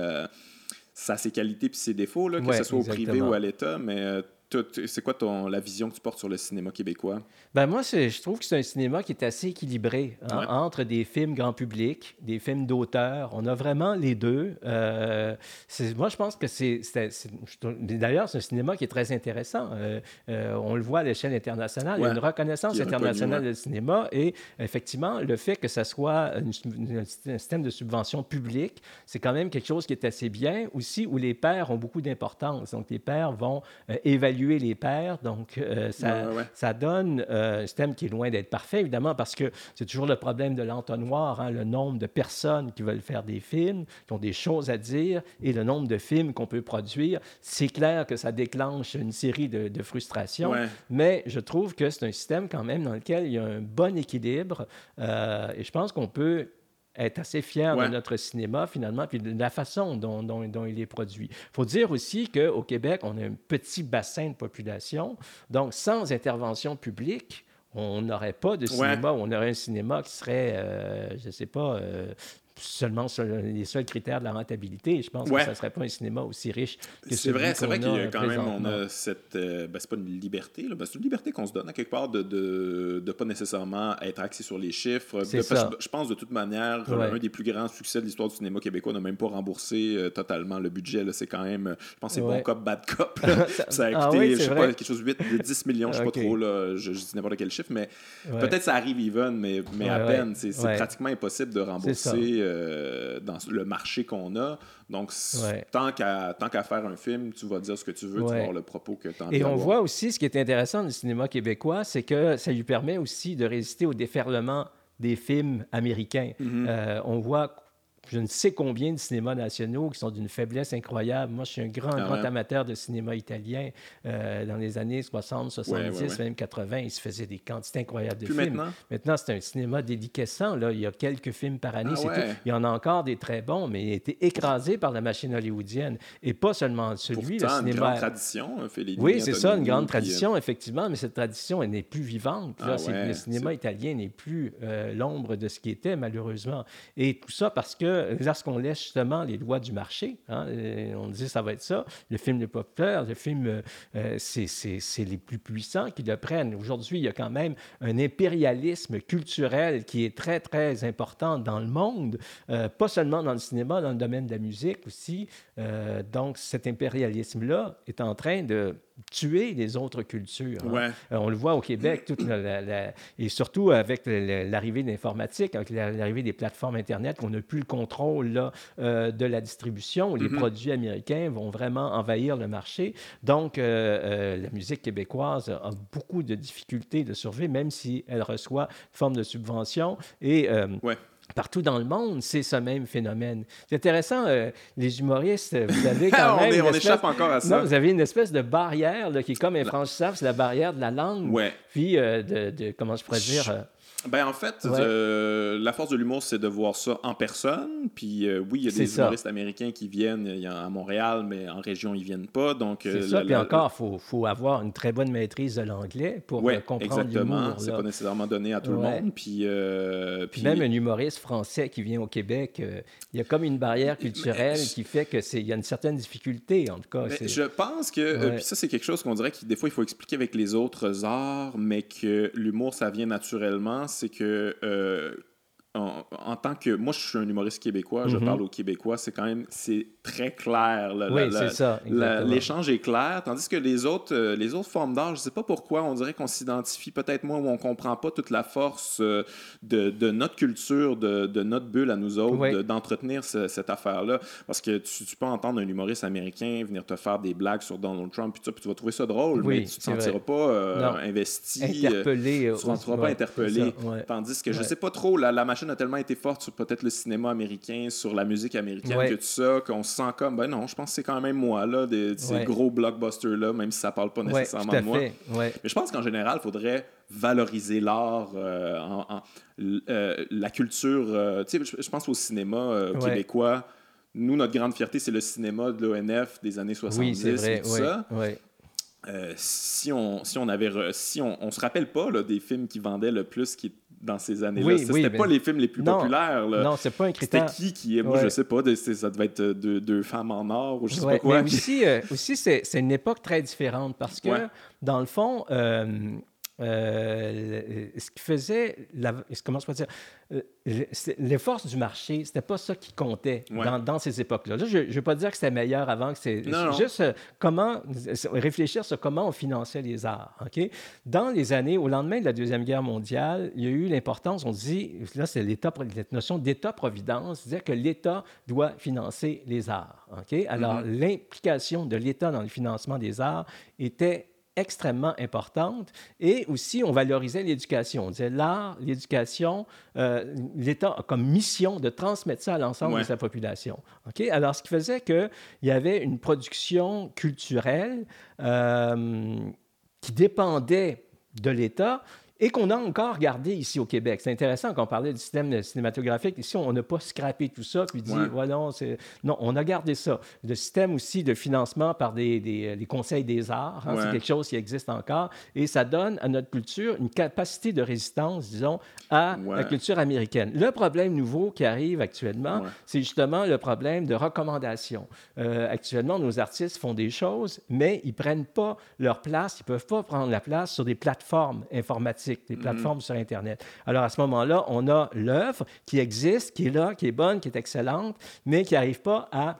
ça a ses qualités puis ses défauts, là, que ce soit au privé ou à l'État, mais c'est quoi ton, la vision que tu portes sur le cinéma québécois? Ben moi, je trouve que c'est un cinéma qui est assez équilibré hein, entre des films grand public, des films d'auteur. On a vraiment les deux. Euh, moi, je pense que c'est... D'ailleurs, c'est un cinéma qui est très intéressant. Euh, euh, on le voit à l'échelle internationale. Il y a une reconnaissance internationale du cinéma et effectivement, le fait que ce soit un système de subvention publique, c'est quand même quelque chose qui est assez bien aussi, où les pairs ont beaucoup d'importance. Donc, les pairs vont évaluer les pairs. Donc, euh, ça, ça donne euh, un système qui est loin d'être parfait, évidemment, parce que c'est toujours le problème de l'entonnoir, hein, le nombre de personnes qui veulent faire des films, qui ont des choses à dire, et le nombre de films qu'on peut produire. C'est clair que ça déclenche une série de, de frustrations, mais je trouve que c'est un système quand même dans lequel il y a un bon équilibre, euh, et je pense qu'on peut être assez fier de notre cinéma, finalement, puis de la façon dont, dont, il est produit. Il faut dire aussi qu'au Québec, on a un petit bassin de population, donc sans intervention publique, on n'aurait pas de cinéma, on aurait un cinéma qui serait, euh, je ne sais pas, euh, seulement sur les seuls critères de la rentabilité. Je pense que ça ne serait pas un cinéma aussi riche que C'est vrai, c'est vrai qu'il y a quand même on a cette. Euh, ben, c'est pas une liberté. Ben, c'est une liberté qu'on se donne à quelque part de ne de, de, pas nécessairement être axé sur les chiffres. je pense de toute manière, un des plus grands succès de l'histoire du cinéma québécois n'a même pas remboursé euh, totalement le budget. C'est quand même, je pense, c'est bon cop, bad cop. ça, a ah coûté, je sais pas, quelque chose de 8, de 10 millions, je ne sais pas trop, là, je, dis n'importe quel chiffre, mais peut-être ça arrive even, mais, mais à peine. C'est pratiquement impossible de rembourser. Euh, dans le marché qu'on a. Donc, tant qu'à faire un film, tu vas dire ce que tu veux, tu vas avoir le propos que tu as envie Et on voit aussi, ce qui est intéressant le cinéma québécois, c'est que ça lui permet aussi de résister au déferlement des films américains. Mm-hmm. Euh, on voit je ne sais combien de cinémas nationaux qui sont d'une faiblesse incroyable. Moi, je suis un grand, ah grand amateur de cinéma italien. Euh, dans les années 60, 70, même 80, il se faisait des quantités incroyables de films. Maintenant, maintenant c'est un cinéma déliquescent. Là. Il y a quelques films par année, ah c'est tout. Il y en a encore des très bons, mais il a été écrasé par la machine hollywoodienne. Et pas seulement celui, Pourtant, le cinéma... une grande tradition, hein, Fellini, Oui, c'est ça, une grande tradition, effectivement, mais cette tradition, elle n'est plus vivante. Ah le cinéma italien n'est plus euh, l'ombre de ce qui était, malheureusement. Et tout ça parce que lorsqu'on laisse justement les lois du marché, hein, on dit ça va être ça, le film le populaire, le film, c'est les plus puissants qui le prennent. Aujourd'hui, il y a quand même un impérialisme culturel qui est très, très important dans le monde, pas seulement dans le cinéma, dans le domaine de la musique aussi. donc, cet impérialisme-là est en train de tuer les autres cultures. Hein. Euh, on le voit au Québec, toute et surtout avec l'arrivée de l'informatique, avec l'arrivée des plateformes Internet, on n'a plus le contrôle là, euh, de la distribution. Les mm-hmm. produits américains vont vraiment envahir le marché. Donc, euh, la musique québécoise a beaucoup de difficultés de survivre, même si elle reçoit une forme de subvention. Et ouais partout dans le monde, c'est ce même phénomène. C'est intéressant, euh, les humoristes, vous avez quand même... on, échappe encore à ça. Non, vous avez une espèce de barrière qui est comme infranchissable, c'est la barrière de la langue. Ouais. Puis, euh, de, comment je pourrais dire... Ben, en fait, euh, la force de l'humour, c'est de voir ça en personne. Puis euh, oui, il y a des humoristes américains qui viennent à Montréal, mais en région, ils viennent pas. Donc, euh, c'est ça. Puis encore, il faut, faut, avoir une très bonne maîtrise de l'anglais pour comprendre exactement. C'est pas nécessairement donné à tout le monde. Puis, puis, même un humoriste français qui vient au Québec, il y a comme une barrière culturelle qui fait qu'il y a une certaine difficulté, en tout cas. je pense que, puis ça, c'est quelque chose qu'on dirait que des fois, il faut expliquer avec les autres arts, mais que l'humour, ça vient naturellement c'est que en, tant que. Moi, je suis un humoriste québécois, je mhm. parle aux Québécois, c'est quand même. C'est très clair. oui, c'est ça. L'échange est clair, tandis que les autres, euh, les autres formes d'art, je ne sais pas pourquoi, on dirait qu'on s'identifie peut-être moins ou on ne comprend pas toute la force euh, de, de, notre culture, de, de, notre bulle à nous autres, d'entretenir cette affaire-là. Parce que tu, peux entendre un humoriste américain venir te faire des blagues sur Donald Trump, puis, tu vas trouver ça drôle, mais tu ne te sentiras pas euh, investi. Interpellé. tu ne te sentiras pas interpellé. Tandis que je ne sais pas trop, la, la machine a tellement été forte sur peut-être le cinéma américain, sur la musique américaine, que tout ça, qu'on se sent comme, ben non, je pense que c'est quand même moi, là, des, ces gros blockbusters-là, même si ça parle pas nécessairement de moi. Mais je pense qu'en général, il faudrait valoriser l'art, euh, en, euh, la culture. Euh, tu sais, je, pense au cinéma québécois. Nous, notre grande fierté, c'est le cinéma de l'ONF des années 70 et tout ça. si on si on avait si on, on se rappelle pas là, des films qui vendaient le plus qui dans ces années-là. Oui, c'était pas les films les plus populaires. Là. Non, c'est pas un critère. C'était qui qui est. Moi, je sais pas, ça devait être deux, deux, femmes en or ou je sais pas quoi. Mais aussi, euh, aussi c'est une époque très différente parce que, dans le fond, euh, euh, ce qui faisait, la, comment je peux dire, euh, les forces du marché, c'était pas ça qui comptait dans, ces époques-là. je ne veux pas dire que c'était meilleur avant, que c'est juste euh, comment réfléchir sur comment on finançait les arts. Dans les années, au lendemain de la Deuxième Guerre mondiale, il y a eu l'importance, on dit, là c'est l'État, cette notion d'État-providence, c'est-à-dire que l'État doit financer les arts. Alors, mm-hmm. l'implication de l'État dans le financement des arts était extrêmement importante. Et aussi, on valorisait l'éducation. On disait l'art, l'éducation, euh, l'État a comme mission de transmettre ça à l'ensemble de sa population. OK? Alors, ce qui faisait qu'il y avait une production culturelle euh, qui dépendait de l'État, et qu'on a encore gardé ici au Québec. C'est intéressant quand on parlait du système cinématographique. Ici, on n'a pas scrappé tout ça puis dit, voilà, non, on a gardé ça. Le système aussi de financement par des, des, conseils des arts, hein, c'est quelque chose qui existe encore et ça donne à notre culture une capacité de résistance, disons, à la culture américaine. Le problème nouveau qui arrive actuellement, c'est justement le problème de recommandation. Euh, actuellement, nos artistes font des choses, mais ils prennent pas leur place, ils peuvent pas prendre la place sur des plateformes informatiques des mhm. plateformes sur Internet. Alors, à ce moment-là, on a l'œuvre qui existe, qui est là, qui est bonne, qui est excellente, mais qui n'arrive pas à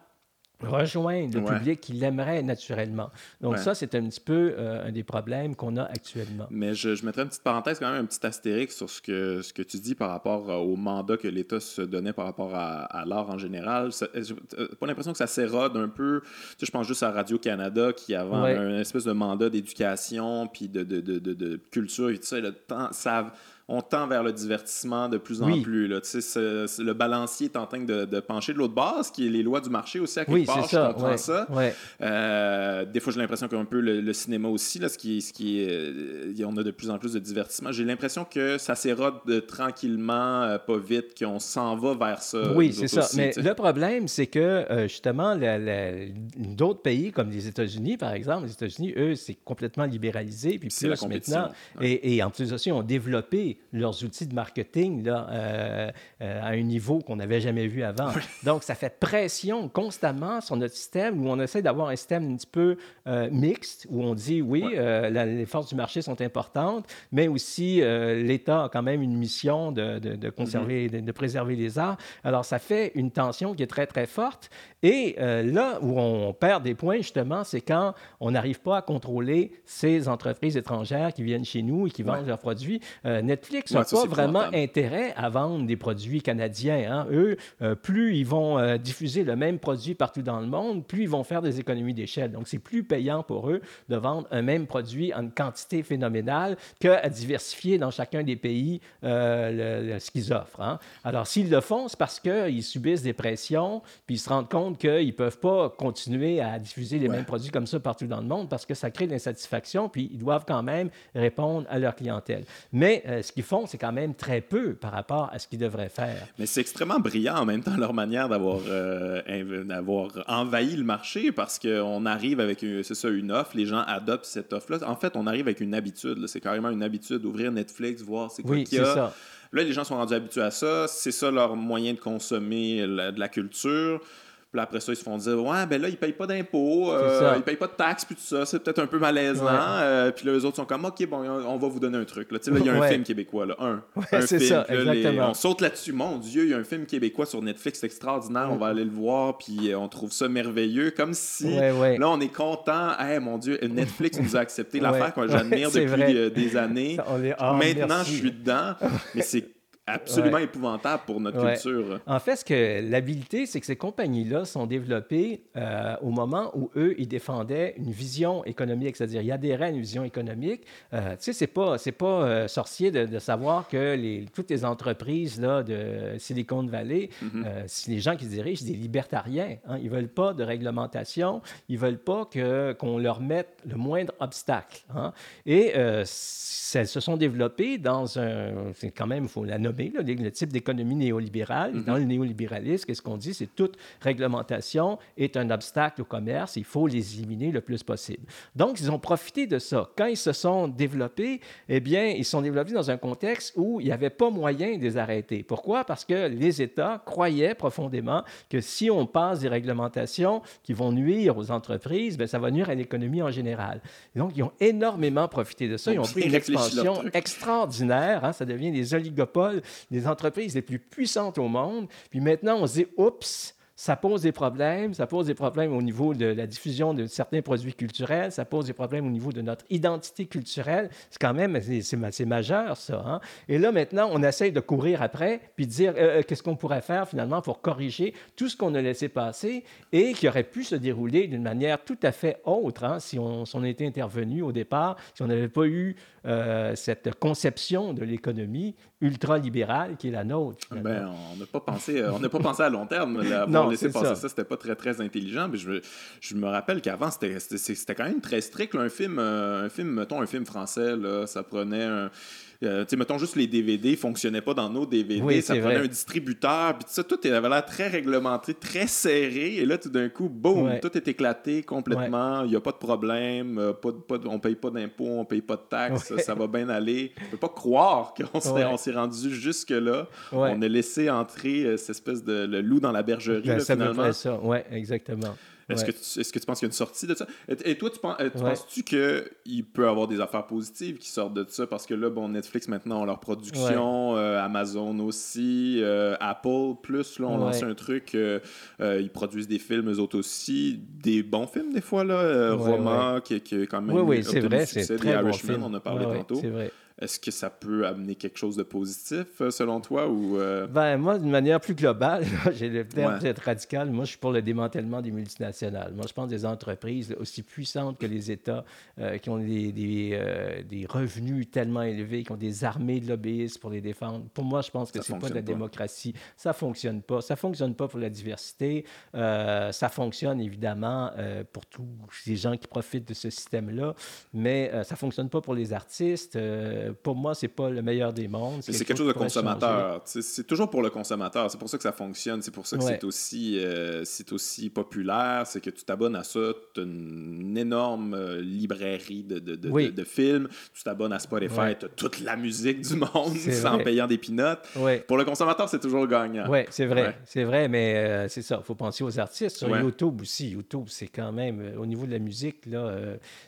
rejoindre le public qui l'aimerait naturellement. Donc ça, c'est un petit peu euh, un des problèmes qu'on a actuellement. Mais je, je, mettrais une petite parenthèse, quand même, un petit astérique sur ce que, ce que tu dis par rapport euh, au mandat que l'État se donnait par rapport à, l'art en général. J'ai pas l'impression que ça s'érode un peu. Tu sais, je pense juste à Radio-Canada qui avait un, espèce de mandat d'éducation puis de, de, de, de, culture et tout ça. le temps, ça on tend vers le divertissement de plus en plus. Là. le balancier est en train de, pencher de l'autre base, qui est les lois du marché aussi à quelque oui, part. Ça, je comprends ça. Euh, des fois, j'ai l'impression qu'un peu le, cinéma aussi, là, ce qui, ce qui euh, on a de plus en plus de divertissement. J'ai l'impression que ça s'érode tranquillement, euh, pas vite, qu'on s'en va vers ça. Oui, c'est ça. Mais le problème, c'est que justement, d'autres pays comme les États-Unis, par exemple, les États-Unis, eux, c'est complètement libéralisé, puis plus maintenant. Et, et en plus aussi, ont développé leurs outils de marketing là, euh, euh, à un niveau qu'on n'avait jamais vu avant. Donc, ça fait pression constamment sur notre système où on essaie d'avoir un système un petit peu euh, mixte, où on dit oui, les forces du marché sont importantes, mais aussi l'État a quand même une mission de, de, conserver, mm-hmm. de, préserver les arts. Alors, ça fait une tension qui est très, très forte. Et là où on perd des points, justement, c'est quand on n'arrive pas à contrôler ces entreprises étrangères qui viennent chez nous et qui vendent leurs produits. Netflix n'a pas vraiment intérêt à vendre des produits canadiens. Hein. Eux, euh, plus ils vont euh, diffuser le même produit partout dans le monde, plus ils vont faire des économies d'échelle. Donc, c'est plus payant pour eux de vendre un même produit en quantité phénoménale qu'à diversifier dans chacun des pays euh, ce qu'ils offrent. Hein. Alors, s'ils le font, c'est parce qu'ils subissent des pressions, puis ils se rendent compte qu'ils ne peuvent pas continuer à diffuser les mêmes produits comme ça partout dans le monde parce que ça crée de l'insatisfaction, puis ils doivent quand même répondre à leur clientèle. Mais ce qu'ils font, c'est quand même très peu par rapport à ce qu'ils devraient faire. Mais c'est extrêmement brillant en même temps leur manière d'avoir euh, d'avoir envahi le marché parce qu'on arrive avec, c'est ça, une offre, les gens adoptent cette offre-là. En fait, on arrive avec une habitude. C'est carrément une habitude d'ouvrir Netflix, voir c'est quoi qu'il y a. Ça. Là, les gens sont rendus habitués à ça. C'est ça leur moyen de consommer de la culture. Puis après ça, ils se font dire Ouais, ben là, ils payent pas d'impôts, euh, ils payent pas de taxes, puis tout ça. C'est peut-être un peu malaisant. Euh, puis là, les autres sont comme OK, bon, on va vous donner un truc. Là, là il y a un film québécois, là, un. un film. Ça, on saute là-dessus. Mon Dieu, il y a un film québécois sur Netflix extraordinaire. On va aller le voir, puis euh, on trouve ça merveilleux. Comme si là, on est content. Hey, mon Dieu, Netflix nous a accepté l'affaire que j'admire depuis des années. Ah, Maintenant, je suis dedans. Mais c'est absolument épouvantable pour notre culture. En fait, ce que l'habilité, c'est que ces compagnies-là sont développées euh, au moment où eux, ils défendaient une vision économique, c'est-à-dire ils adhéraient à une vision économique. Euh, tu sais, c'est pas, c'est pas euh, sorcier de, savoir que les, toutes les entreprises là, de Silicon Valley, mm les gens qui se dirigent, c'est des libertariens. Hein, ils veulent pas de réglementation, ils veulent pas que, qu'on leur mette le moindre obstacle. Hein. Et elles se sont développées dans un, c'est quand même, il faut la nommer le, type d'économie néolibérale. Mm-hmm. Dans le néolibéralisme, qu'est-ce qu'on dit? C'est toute réglementation est un obstacle au commerce. Il faut les éliminer le plus possible. Donc, ils ont profité de ça. Quand ils se sont développés, eh bien, ils sont développés dans un contexte où il n'y avait pas moyen de les arrêter. Pourquoi? Parce que les États croyaient profondément que si on passe des réglementations qui vont nuire aux entreprises, bien, ça va nuire à l'économie en général. donc, ils ont énormément profité de ça. Ils ont pris une expansion extraordinaire. Hein. Ça devient des oligopoles les entreprises les plus puissantes au monde. Puis maintenant, on se dit, oups, ça pose des problèmes. Ça pose des problèmes au niveau de la diffusion de certains produits culturels. Ça pose des problèmes au niveau de notre identité culturelle. C'est quand même, c'est majeur, ça. Hein. Et là, maintenant, on essaye de courir après, puis de dire euh, euh, qu'est-ce qu'on pourrait faire finalement pour corriger tout ce qu'on a laissé passer et qui aurait pu se dérouler d'une manière tout à fait autre hein, si, on, si on était intervenu au départ, si on n'avait pas eu euh, cette conception de l'économie ultra-libérale qui est la nôtre. Ben, on n'a pas pensé, on n'a pas pensé à long terme. non, laisser passer ça, c'était pas très très intelligent. Mais je, je me rappelle qu'avant c'était quand même très strict. un film, euh, un film, mettons un film français là, ça prenait un euh, sais, mettons juste les DVD fonctionnaient pas dans nos DVD. ça prenait un distributeur. Puis ça, tout avait l'air très réglementé, très serré. Et là, tout d'un coup, boum, tout est éclaté complètement. Il n'y a pas de problème. Euh, pas, pas, on paye pas d'impôts, on paye pas de taxes. Ça va bien aller. On peut pas croire qu'on s'est rendu jusque-là. On a laissé entrer euh, cette espèce de le loup dans la bergerie. Ben, là, ça finalement. ça, oui, exactement. Est-ce que, est que, tu penses qu'il y a une sortie de ça? Et, toi, tu, penses, tu penses-tu qu'il peut y avoir des affaires positives qui sortent de ça? Parce que là, bon, Netflix maintenant leur production, euh, Amazon aussi, euh, Apple plus, là, on lance un truc, euh, ils produisent des films, eux autres aussi, des bons films des fois, là, Roma, qui, qui est quand même oui, oui, c'est vrai, c'est très bon on a parlé tantôt. C'est vrai. Est-ce que ça peut amener quelque chose de positif, euh, selon toi? Ou, euh? ben, moi, d'une manière plus globale, j'ai le terme peut-être radical, moi, je suis pour le démantèlement des multinationales. Moi, je pense des entreprises aussi puissantes que les États, euh, qui ont des, des, des, revenus tellement élevés, qui ont des armées de lobbyistes pour les défendre. Pour moi, je pense que c'est pas de la démocratie. Ça fonctionne pas. Ça fonctionne pas pour la diversité. ça fonctionne, évidemment, pour tous les gens qui profitent de ce système-là, mais ça fonctionne pas pour les artistes pour moi, c'est pas le meilleur des mondes. C'est quelque, chose de consommateur. C'est toujours pour le consommateur. C'est pour ça que ça fonctionne. C'est pour ça que c'est aussi, c'est aussi populaire. C'est que tu t'abonnes à ça, tu as une énorme librairie de, de, de, de, films. Tu t'abonnes à Spotify, tu as toute la musique du monde sans payant des pinottes. Pour le consommateur, c'est toujours gagnant. Oui, c'est vrai. C'est vrai, mais c'est ça. Il faut penser aux artistes. Sur YouTube aussi. YouTube, c'est quand même, au niveau de la musique, là,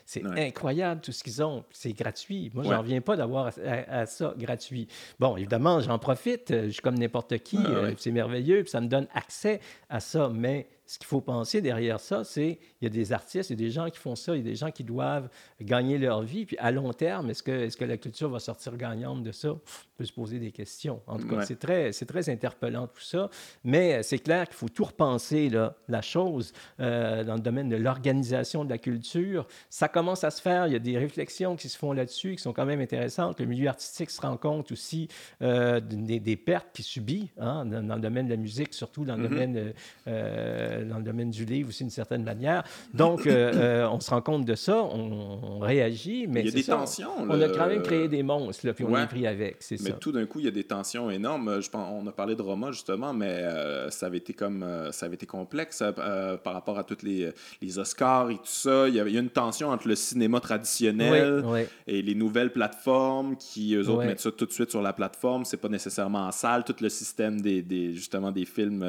c'est incroyable tout ce qu'ils ont. C'est gratuit. Moi, j'en reviens pas d'avoir à, ça gratuit. Bon, évidemment, j'en profite. Je suis comme n'importe qui. c'est merveilleux. Puis ça me donne accès à ça. Mais ce qu'il faut penser derrière ça, c'est il y a des artistes, il y a des gens qui font ça, il y a des gens qui doivent gagner leur vie. Puis à long terme, est-ce que, est que la culture va sortir gagnante de ça? On peut se poser des questions. En tout cas, c'est très, très interpellant tout ça. Mais c'est clair qu'il faut tout repenser, là, la chose, euh, dans le domaine de l'organisation de la culture. Ça commence à se faire. Il y a des réflexions qui se font là-dessus qui sont quand même intéressantes. Le milieu artistique se rend compte aussi euh, des, pertes qu'il subit hein, dans, le domaine de la musique, surtout dans le mm-hmm. domaine. Euh, euh, dans le domaine du livre aussi d'une certaine manière. Donc, euh, euh, on se rend compte de ça, on, réagit, mais il y a des tensions. On a quand même créé des monstres, là, puis on est pris avec, c'est ça. Mais tout d'un coup, il y a des tensions énormes. Je pense, on a parlé de Roma justement, mais ça avait été comme ça avait été complexe par rapport à tous les, les, Oscars et tout ça. Il y, a, une tension entre le cinéma traditionnel et les nouvelles plateformes qui eux autres mettent ça tout de suite sur la plateforme. C'est pas nécessairement en salle. Tout le système des, des justement des films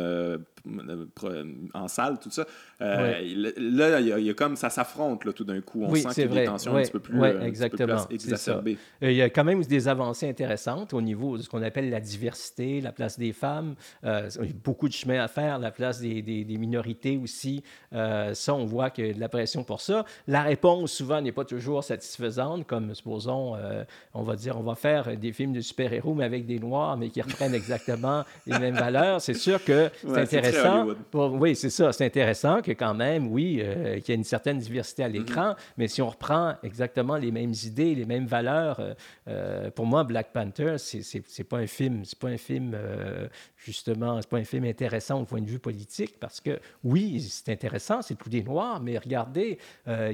en salle, tout ça. Euh, là, il y, a comme ça s'affronte tout d'un coup. On sent qu'il y a des tensions un petit peu plus, euh, exactement. exacerbées. Euh, il y a quand même des avancées intéressantes au niveau de ce qu'on appelle la diversité, la place des femmes. il y a beaucoup de chemin à faire, la place des, des, minorités aussi. ça, on voit qu'il y a de la pression pour ça. La réponse, souvent, n'est pas toujours satisfaisante, comme, supposons, on va dire, on va faire des films de super-héros, mais avec des noirs, mais qui reprennent exactement les mêmes valeurs. C'est sûr que c'est intéressant. Oui, c'est ça. C'est intéressant que quand même, oui, euh, qu'il y a une certaine diversité à l'écran, mais si on reprend exactement les mêmes idées, les mêmes valeurs, euh, euh, pour moi, Black Panther, c'est pas un film, c'est pas un film justement, c'est pas un film intéressant au point de vue politique parce que oui, c'est intéressant, c'est tous des noirs, mais regardez,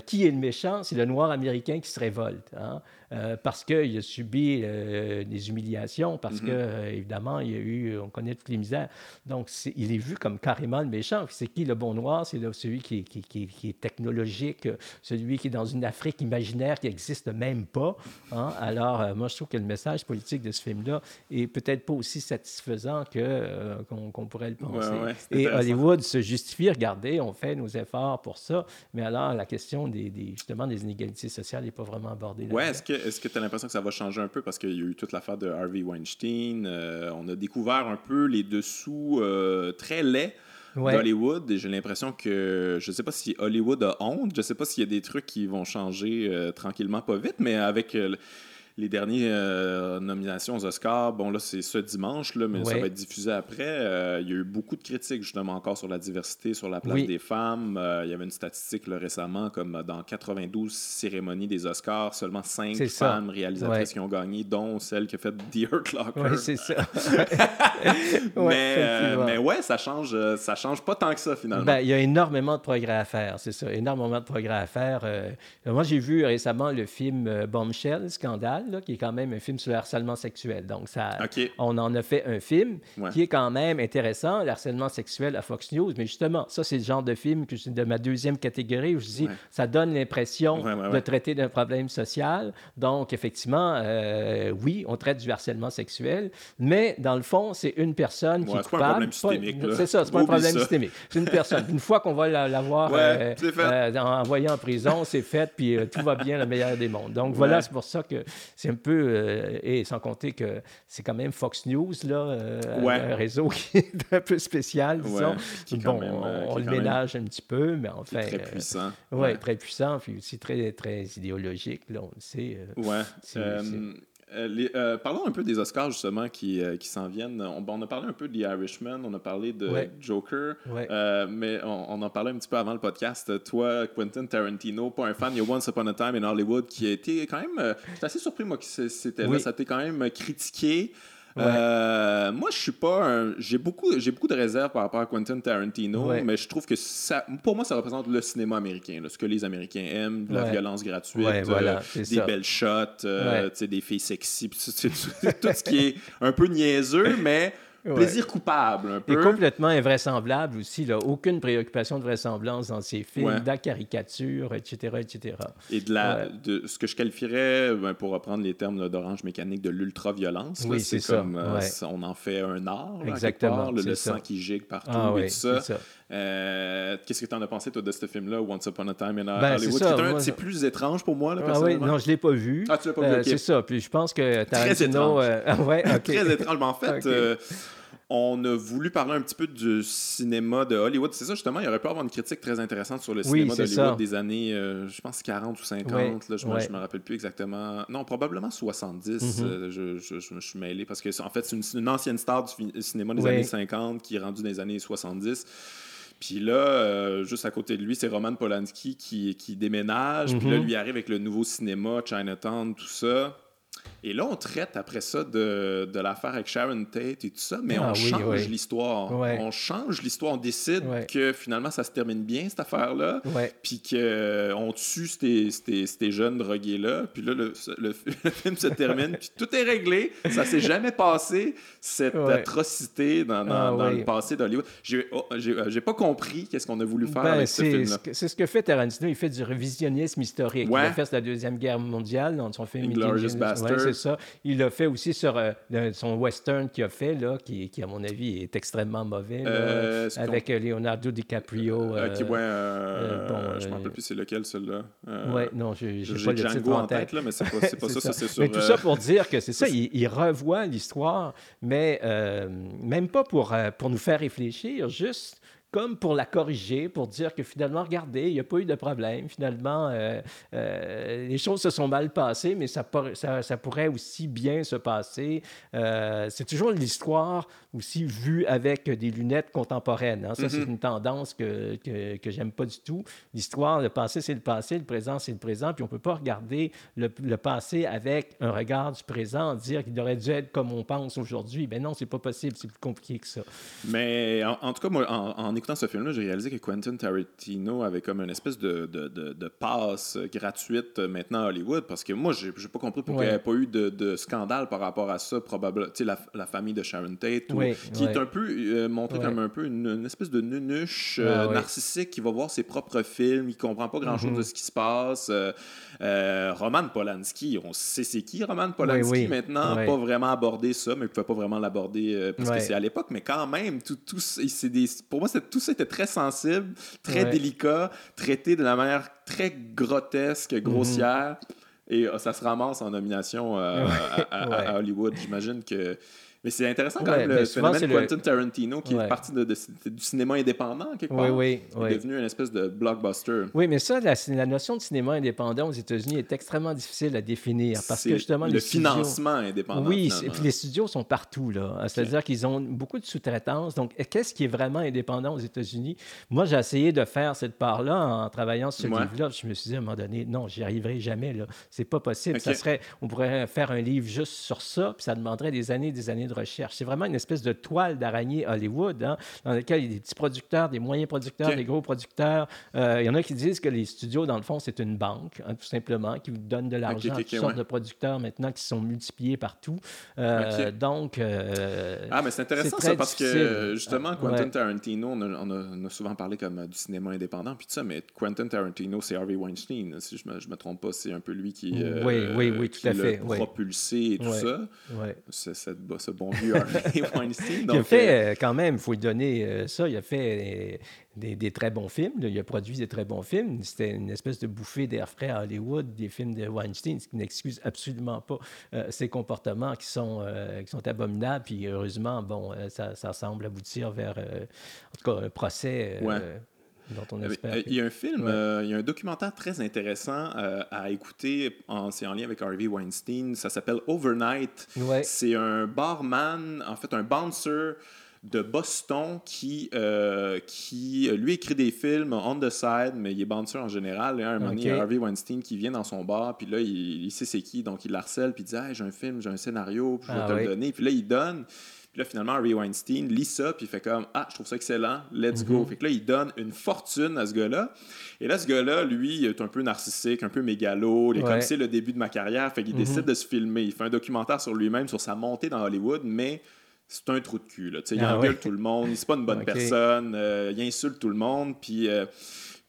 qui est le méchant? C'est le noir américain qui se révolte. Hein? Euh, parce qu'il a subi euh, des humiliations, parce mm-hmm. que, euh, évidemment, il y a eu, on connaît toutes les misères. Donc, il est vu comme carrément le méchant. C'est qui le bon noir? C'est celui qui, qui, qui, est technologique, celui qui est dans une Afrique imaginaire qui n'existe même pas. Hein? Alors, moi, je trouve que le message politique de ce film-là est peut-être pas aussi satisfaisant que, qu'on, pourrait le penser. Et Hollywood se justifie, regardez, on fait nos efforts pour ça, mais alors la question des, justement des inégalités sociales n'est pas vraiment abordée. Est-ce que est-ce que tu as l'impression que ça va changer un peu? Parce qu'il y a eu toute l'affaire de Harvey Weinstein? Euh, on a découvert un peu les dessous euh, très laids d'Hollywood et j'ai l'impression que je ne sais pas si Hollywood a honte, je ne sais pas s'il y a des trucs qui vont changer euh, tranquillement, pas vite, mais avec les dernières euh, nominations aux Oscars, bon là c'est ce dimanche, là, mais ça va être diffusé après. Euh, il y a eu beaucoup de critiques justement encore sur la diversité, sur la place des femmes. Euh, il y avait une statistique récemment comme dans 92 cérémonies des Oscars, seulement 5 femmes réalisatrices qui ont gagné, dont celle qui a fait The Hurt Locker. Oui, c'est ça. mais, mais ouais, ça change, ça change pas tant que ça finalement. Ben, il y a énormément de progrès à faire, c'est ça, énormément de progrès à faire. moi j'ai vu récemment le film Bombshell, Scandale qui est quand même un film sur le harcèlement sexuel. Donc, ça, on en a fait un film qui est quand même intéressant, le harcèlement sexuel à Fox News. Mais justement, ça, c'est le genre de film que de ma deuxième catégorie où je dis, ça donne l'impression de traiter d'un problème social. Donc, effectivement, euh, oui, on traite du harcèlement sexuel, mais dans le fond, c'est une personne qui est coupable. C'est ça, c'est pas un problème systémique. C'est une personne. Une fois qu'on va l'avoir euh, euh, envoyé en prison, c'est fait, puis tout va bien, le meilleur des mondes. Donc, voilà, c'est pour ça que c'est un peu, euh, et sans compter que c'est quand même Fox News, là, euh, un réseau qui est un peu spécial, disons. bon, euh, on, le ménage un petit peu, mais en fait. Très puissant. ouais, très puissant, puis aussi très, très idéologique, là, on le sait. ouais. Euh, euh, parlons un peu des Oscars, justement, qui, euh, qui s'en viennent. On, on, a parlé un peu de The Irishman, on a parlé de Joker, mais on, en parlait un petit peu avant le podcast. Toi, Quentin Tarantino, pas un fan, il y a Once Upon a Time in Hollywood qui a été quand même. J'étais assez surpris, moi, que c'était là. Ça a été quand même critiqué. Moi, je suis pas J'ai beaucoup, j'ai beaucoup de réserves par rapport à Quentin Tarantino, mais je trouve que ça, pour moi, ça représente le cinéma américain, ce que les Américains aiment, la violence gratuite, des belles shots, des filles sexy, tout ce qui est un peu niaiseux, mais Plaisir coupable, un peu. Et complètement invraisemblable aussi. Là. Aucune préoccupation de vraisemblance dans ces films, de la caricature, etc., etc. Et de, la, de ce que je qualifierais, ben, pour reprendre les termes d'Orange Mécanique, de l'ultra-violence. Oui, c'est comme euh, on en fait un art, Exactement, le, sang qui gigue partout ah, et tout ça. Euh, qu'est-ce que tu en as pensé, toi, de ce film-là, Once Upon a Time in ben, Hollywood? C'est plus étrange pour moi, là, ah, oui, non, je ne l'ai pas vu. Ah, tu l'as pas vu, euh, C'est ça. Puis je pense que Très étrange. ouais, Très étrange. en fait, on a voulu parler un petit peu du cinéma de Hollywood. C'est ça, justement, il y aurait pu avoir une critique très intéressante sur le cinéma de Hollywood des années, euh, je pense, 40 ou 50. là, je ne me, rappelle plus exactement. Non, probablement 70. Mm-hmm. euh, je, me suis mêlé parce que, en fait, c'est une, ancienne star du cinéma des années 50 qui est rendue dans les années 70. Puis là, euh, juste à côté de lui, c'est Roman Polanski qui, qui déménage. Puis là, mm-hmm. lui arrive avec le nouveau cinéma, Chinatown, tout ça. Et là, on traite après ça de, de l'affaire avec Sharon Tate et tout ça, mais ah on change l'histoire. On change l'histoire, on décide que finalement ça se termine bien, cette affaire-là, puis qu'on euh, tue ces, ces, ces, jeunes drogués-là, puis là, le, le, film se termine, puis tout est réglé. Ça s'est jamais passé, cette atrocité dans, dans, ah dans le passé d'Hollywood. J'ai oh, euh, pas compris qu'est-ce qu'on a voulu faire ben, avec ce film-là. C'est ce que fait Tarantino, il fait du révisionnisme historique. Il a fait la Deuxième Guerre mondiale dans son film Basterds ça. Il l'a fait aussi sur euh, son western qu'il a fait, là, qui, qui, à mon avis, est extrêmement mauvais, euh, avec euh, Leonardo DiCaprio. Euh, qui, ouais, bon, je ne me rappelle plus c'est lequel, celui-là. ouais, non, je n'ai pas le titre en tête. là, mais c'est pas, pas ça, c'est. Mais tout ça pour dire que c'est ça, il, il, revoit l'histoire, mais même pas pour, pour nous faire réfléchir, juste comme pour la corriger, pour dire que finalement, regardez, il n'y a pas eu de problème. Finalement, euh, euh, les choses se sont mal passées, mais ça, ça, ça pourrait aussi bien se passer. Euh, c'est toujours l'histoire aussi vue avec des lunettes contemporaines. Hein. Ça, c'est mm-hmm. une tendance que, que, que j'aime pas du tout. L'histoire, le passé, c'est le passé, le présent, c'est le présent, puis on ne peut pas regarder le, le, passé avec un regard du présent, dire qu'il aurait dû être comme on pense aujourd'hui. Ben non, c'est pas possible, c'est plus compliqué que ça. Mais en, tout cas, moi, en, en écoutant ce film-là, j'ai réalisé que Quentin Tarantino avait comme une espèce de, de, de, passe gratuite maintenant à Hollywood, parce que moi, j'ai pas compris pourquoi il n'y avait pas eu de, scandale par rapport à ça, probablement, tu sais, la, la, famille de Sharon Tate, qui est un peu euh, montré comme un peu une, espèce de nunuche euh, narcissique qui va voir ses propres films, il comprend pas grand-chose mm-hmm. de ce qui se passe. Euh, Roman Polanski, on sait c'est qui Roman Polanski maintenant, pas vraiment abordé ça, mais il ne pouvait pas vraiment l'aborder parce que c'est à l'époque, mais quand même, tout, tout, des, pour moi, tout ça était très sensible, très délicat, traité de la manière très grotesque, grossière. Et euh, ça se ramasse en nomination euh, à, Hollywood. J'imagine que mais c'est intéressant quand même le phénomène Quentin Tarantino qui est parti de, du cinéma indépendant quelque part. Oui, oui, est devenu une espèce de blockbuster. Oui, mais ça, la, notion de cinéma indépendant aux États-Unis est extrêmement difficile à définir parce que justement le financement indépendant. Oui, et puis les studios sont partout là. C'est-à-dire qu'ils ont beaucoup de sous-traitance. Donc, qu'est-ce qui est vraiment indépendant aux États-Unis? Moi, j'ai essayé de faire cette part-là en travaillant sur ce livre-là. Je me suis dit à un moment donné, non, j'y arriverai jamais là. C'est pas possible. Ça serait, on pourrait faire un livre juste sur ça, puis ça demanderait des années, des années de recherche. C'est vraiment une espèce de toile d'araignée Hollywood, hein, dans laquelle il y a des petits producteurs, des moyens producteurs, des gros producteurs. Euh, il y en a qui disent que les studios, dans le fond, c'est une banque, hein, tout simplement, qui vous donne de l'argent à toutes sortes de producteurs maintenant qui sont multipliés partout. Euh, donc. Euh, ah, mais c'est intéressant ça, parce que justement, Quentin Tarantino, on a, souvent parlé comme du cinéma indépendant, puis tout ça, mais Quentin Tarantino, c'est Harvey Weinstein. Si je ne me, me, trompe pas, c'est un peu lui qui. oui, oui, oui, tout à fait. propulsé et tout ça. C'est ce bon vieux il a fait, euh, euh, quand même, il faut lui donner euh, ça, il a fait des, très bons films. Il a produit des très bons films. C'était une espèce de bouffée d'air frais à Hollywood, des films de Weinstein, ce qui n'excuse absolument pas ses comportements qui sont, qui sont abominables. Puis heureusement, bon, ça, ça semble aboutir vers, en tout cas, un procès. Euh, il y a un film, euh, il y a un documentaire très intéressant euh, à écouter. C'est en lien avec Harvey Weinstein. Ça s'appelle Overnight. C'est un barman, en fait, un bouncer de Boston qui, euh, qui, lui, écrit des films on the side, mais il est bouncer en général. Il y a un moment Harvey Weinstein qui vient dans son bar, puis là, il, sait c'est qui, donc il l'harcèle, puis il dit J'ai un film, j'ai un scénario, puis je vais ah te le donner. Puis là, il donne. Puis là, finalement, Harvey Weinstein lit ça, puis il fait comme Ah, je trouve ça excellent, let's go. Mhm. Fait que là, il donne une fortune à ce gars-là. Et là, ce gars-là, lui, il est un peu narcissique, un peu mégalo. Il est comme c'est le début de ma carrière. Fait qu'il mhm. décide de se filmer. Il fait un documentaire sur lui-même, sur sa montée dans Hollywood, mais c'est un trou de cul. Là. Il ah engueule tout le monde, c'est pas une bonne personne, euh, il insulte tout le monde, puis euh,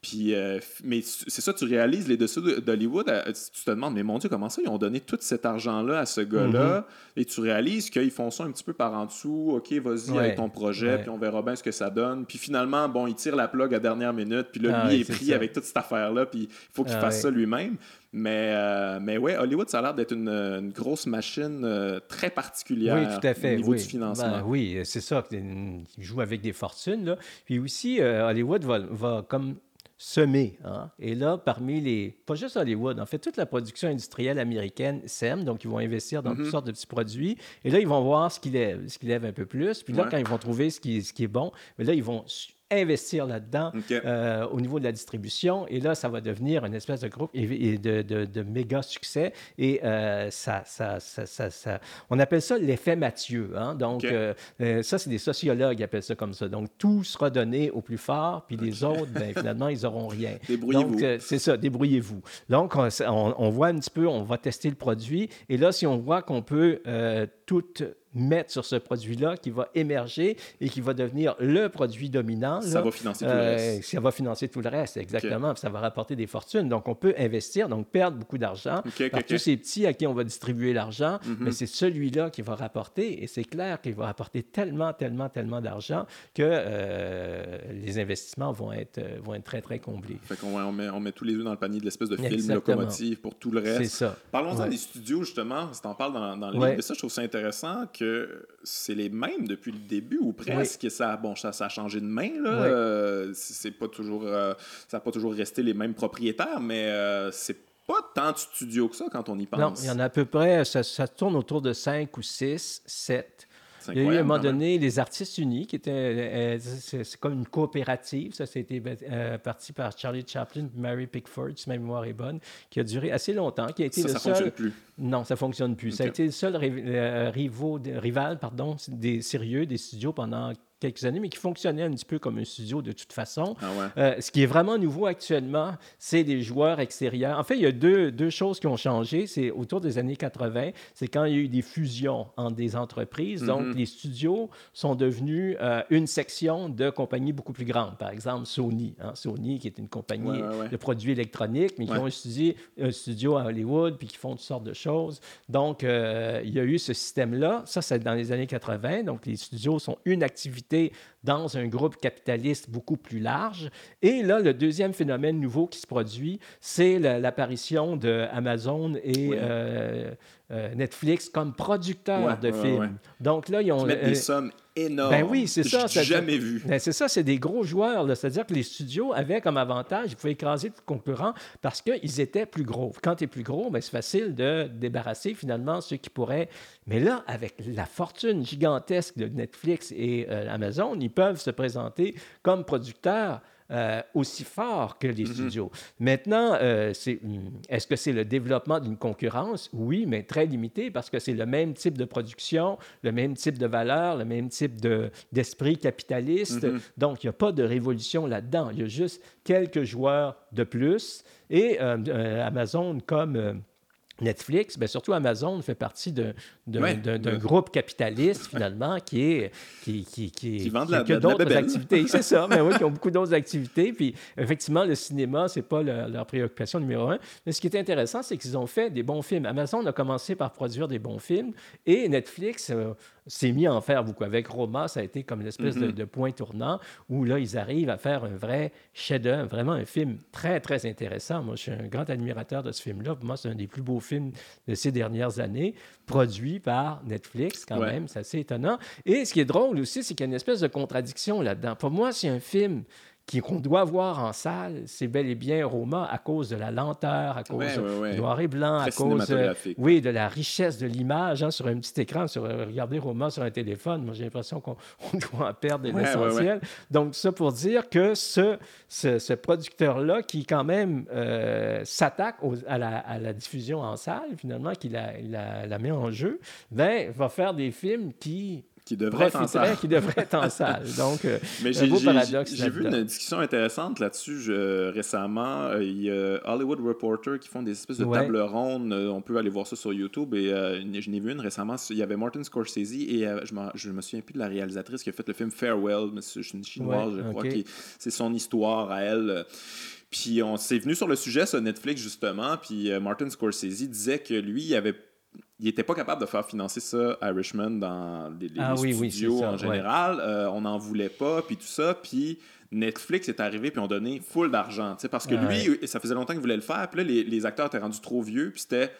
puis, euh, mais c'est ça, tu réalises les dessous d'Hollywood, euh, tu te demandes, mais mon Dieu, comment ça, ils ont donné tout cet argent-là à ce gars-là, mm-hmm. et tu réalises qu'ils font ça un petit peu par en dessous, OK, vas-y avec ton projet, puis on verra bien ce que ça donne. Puis finalement, bon, il tire la plug à dernière minute, puis là, ah lui est, pris avec toute cette affaire-là, puis il faut qu'il ah fasse ça lui-même. Mais, euh, mais ouais, Hollywood, ça a l'air d'être une, grosse machine très particulière au niveau du financement. Ben oui, c'est ça. Il joue avec des fortunes. Là. Puis aussi, Hollywood va, va comme semer. Hein? Et là, parmi les, pas juste Hollywood, en fait, toute la production industrielle américaine sème, donc ils vont investir dans toutes mm-hmm. sortes de petits produits. Et là, ils vont voir ce qui lève, ce qui lève un peu plus. Puis là, quand ils vont trouver ce qui, ce qui est bon, mais là, ils vont investir là-dedans euh, au niveau de la distribution. Et là, ça va devenir une espèce de groupe et, de, de, méga succès. Et euh, ça, ça, ça, ça, on appelle ça l'effet Mathieu. Hein? Donc, euh, ça, c'est des sociologues qui appellent ça comme ça. Donc, tout sera donné au plus fort, puis les autres, ben, finalement, ils n'auront rien. Débrouillez-vous. Donc, c'est ça, débrouillez-vous. Donc, on, on, voit un petit peu, on va tester le produit. Et là, si on voit qu'on peut tout mettre sur ce produit-là qui va émerger et qui va devenir le produit dominant. Ça va financer tout le euh, reste. Ça va financer tout le reste, exactement. Ça va rapporter des fortunes. Donc, on peut investir, donc perdre beaucoup d'argent par tous ces petits à qui on va distribuer l'argent, mm-hmm. mais c'est celui-là qui va rapporter et c'est clair qu'il va rapporter tellement, tellement, tellement d'argent que euh, les investissements vont être, euh, vont être très, très comblés. Fait qu'on on met, on met tous les œufs dans le panier de l'espèce de film locomotive pour tout le reste. C'est ça. Parlons-en des studios, justement, si tu en parles dans, dans le livre. Ça, je trouve ça intéressant que c'est les mêmes depuis le début ou presque. Ça, bon, ça, ça, a changé de main. Là. Euh, c'est pas toujours, euh, ça n'a pas toujours resté les mêmes propriétaires, mais euh, c'est pas tant de studios que ça quand on y pense. Non, il y en a à peu près, ça, ça tourne autour de 5 ou 6, 7. Il y a eu à un moment donné les artistes unis, qui étaient, c'est comme une coopérative. Ça, c'était parti par Charlie Chaplin, Mary Pickford, si ma mémoire est bonne, qui a duré assez longtemps, qui a été ça, le ça seul. Fonctionne plus. Non, ça fonctionne plus. Ça a été le seul euh, rival pardon, des sérieux des studios pendant quelques années, mais qui fonctionnait un petit peu comme un studio de toute façon. Ah euh, ce qui est vraiment nouveau actuellement, c'est des joueurs extérieurs. En fait, il y a deux, deux choses qui ont changé. C'est autour des années 80, c'est quand il y a eu des fusions entre des entreprises. Donc, mhm. les studios sont devenus euh, une section de compagnies beaucoup plus grandes. Par exemple, Sony. Hein. Sony, qui est une compagnie de produits électroniques, mais qui ont un studio à Hollywood, puis qui font toutes sortes de choses. Donc, euh, il y a eu ce système-là. Ça, c'est dans les années 80. Donc, les studios sont une activité State dans un groupe capitaliste beaucoup plus large. Et là, le deuxième phénomène nouveau qui se produit, c'est l'apparition d'Amazon et euh, euh, Netflix comme producteurs de films. Donc là, ils ont... Ils des sommes énorme. Ben oui, c'est ça. jamais vu. Ben c'est ça, c'est des gros joueurs. C'est-à-dire que les studios avaient comme avantage, ils pouvaient écraser le concurrent parce qu'ils étaient plus gros. Quand tu es plus gros, ben, c'est facile de débarrasser finalement ceux qui pourraient. Mais là, avec la fortune gigantesque de Netflix et euh, Amazon, ils peuvent se présenter comme producteurs euh, aussi fort que les mhm. studios. Maintenant, euh, est-ce que c'est le développement d'une concurrence? Oui, mais très limité parce que c'est le même type de production, le même type de valeur, le même type d'esprit capitaliste. Mhm. Donc, il n'y a pas de révolution là-dedans. Il y a juste quelques joueurs de plus. Et euh, Amazon, comme Netflix, bien, surtout Amazon fait partie d'un groupe capitaliste, finalement, qui est qui, qui, qui, qui vend de d'autres activités. C'est ça, mais oui, qui ont beaucoup d'autres activités. Puis, effectivement, le cinéma, c'est pas leur, préoccupation numéro un. Mais ce qui est intéressant, c'est qu'ils ont fait des bons films. Amazon a commencé par produire des bons films et Netflix euh, s'est mis à en faire beaucoup. Avec Roma, ça a été comme une espèce de, mm-hmm. point tournant où là, ils arrivent à faire un vrai chef-d'œuvre, vraiment un film très, très intéressant. Moi, je suis un grand admirateur de ce film-là. Pour moi, c'est un des plus beaux films de ces dernières années, produit par Netflix, quand même. C'est assez étonnant. Et ce qui est drôle aussi, c'est qu'il y a une espèce de contradiction là-dedans. Pour moi, c'est un film qu'on doit voir en salle, c'est bel et bien Roma à cause de la lenteur, à cause du noir et blanc, à cause euh, oui, de la richesse de l'image hein, sur un petit écran. Sur, euh, regarder Roma sur un téléphone, moi j'ai l'impression qu'on doit en perdre l'essentiel. Donc ça pour dire que ce, ce, producteur-là, qui quand même euh, s'attaque à la, à la, diffusion en salle, finalement, qui la, la, la met en jeu, ben, va faire des films qui qui devrait être en salle. qui devrait être en salle. Donc, euh, Mais j'ai, J'ai vu une discussion intéressante là-dessus récemment. Euh, il y a Hollywood Reporter qui font des espèces de tables rondes. Euh, on peut aller voir ça sur YouTube. Et je n'ai vu une récemment. Il y avait Martin Scorsese et je, me, me souviens plus de la réalisatrice qui a fait le film Farewell. C'est une chinoise, je crois. C'est son histoire à elle. Puis on s'est venu sur le sujet sur Netflix justement. Puis Martin Scorsese disait que lui, il avait il n'était pas capable de faire financer ça à Richmond dans les, ah studios en général. Euh, on n'en voulait pas, puis tout ça. Puis Netflix est arrivé, puis ont donné full d'argent. Parce que lui, ça faisait longtemps qu'il voulait le faire. Puis là, les, les acteurs étaient rendus trop vieux, puis c'était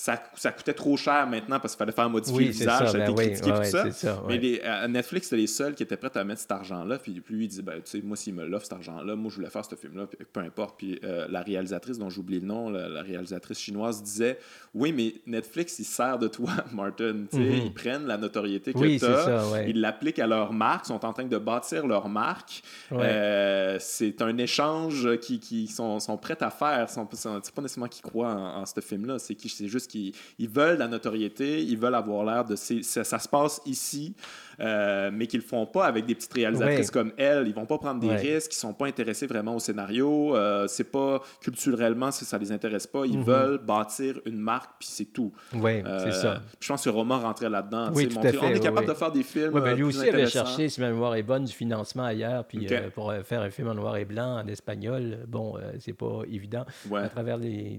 ça, ça, coûtait trop cher maintenant parce qu'il fallait faire modifier le visage, ça, a été ben critiqué, tout ça. Mais les, Netflix, c'était les seuls qui étaient prêts à mettre cet argent-là. Puis, lui, il dit ben, tu sais, moi, s'il me l'offre cet argent-là, moi, je voulais faire ce film-là, peu importe. Puis euh, la réalisatrice, dont j'oublie le nom, la, réalisatrice chinoise, disait Oui, mais Netflix, ils servent de toi, Martin. sais mhm. Ils prennent la notoriété que tu as, ils l'appliquent à leur marque, sont en train de bâtir leur marque. Euh, c'est un échange qui, qui sont, sont, prêts à faire. C'est pas nécessairement qu'ils croient en, en ce film-là, c'est juste qu'ils ils veulent la notoriété, ils veulent avoir l'air de... Ça, ça, se passe ici, euh, mais qu'ils le font pas avec des petites réalisatrices comme elle. Ils vont pas prendre des risques, ils sont pas intéressés vraiment au scénario. Euh, c'est pas culturellement, ça les intéresse pas. Ils mhm. veulent bâtir une marque, puis c'est tout. Oui, c'est euh, ça. Je pense que Romain rentrait là-dedans. Oui, on est capable de faire des films. Oui, ben, lui aussi avait cherché, si ma mémoire est bonne, du financement ailleurs, puis pour faire un film en noir et blanc, en espagnol, bon, c'est pas évident à travers les,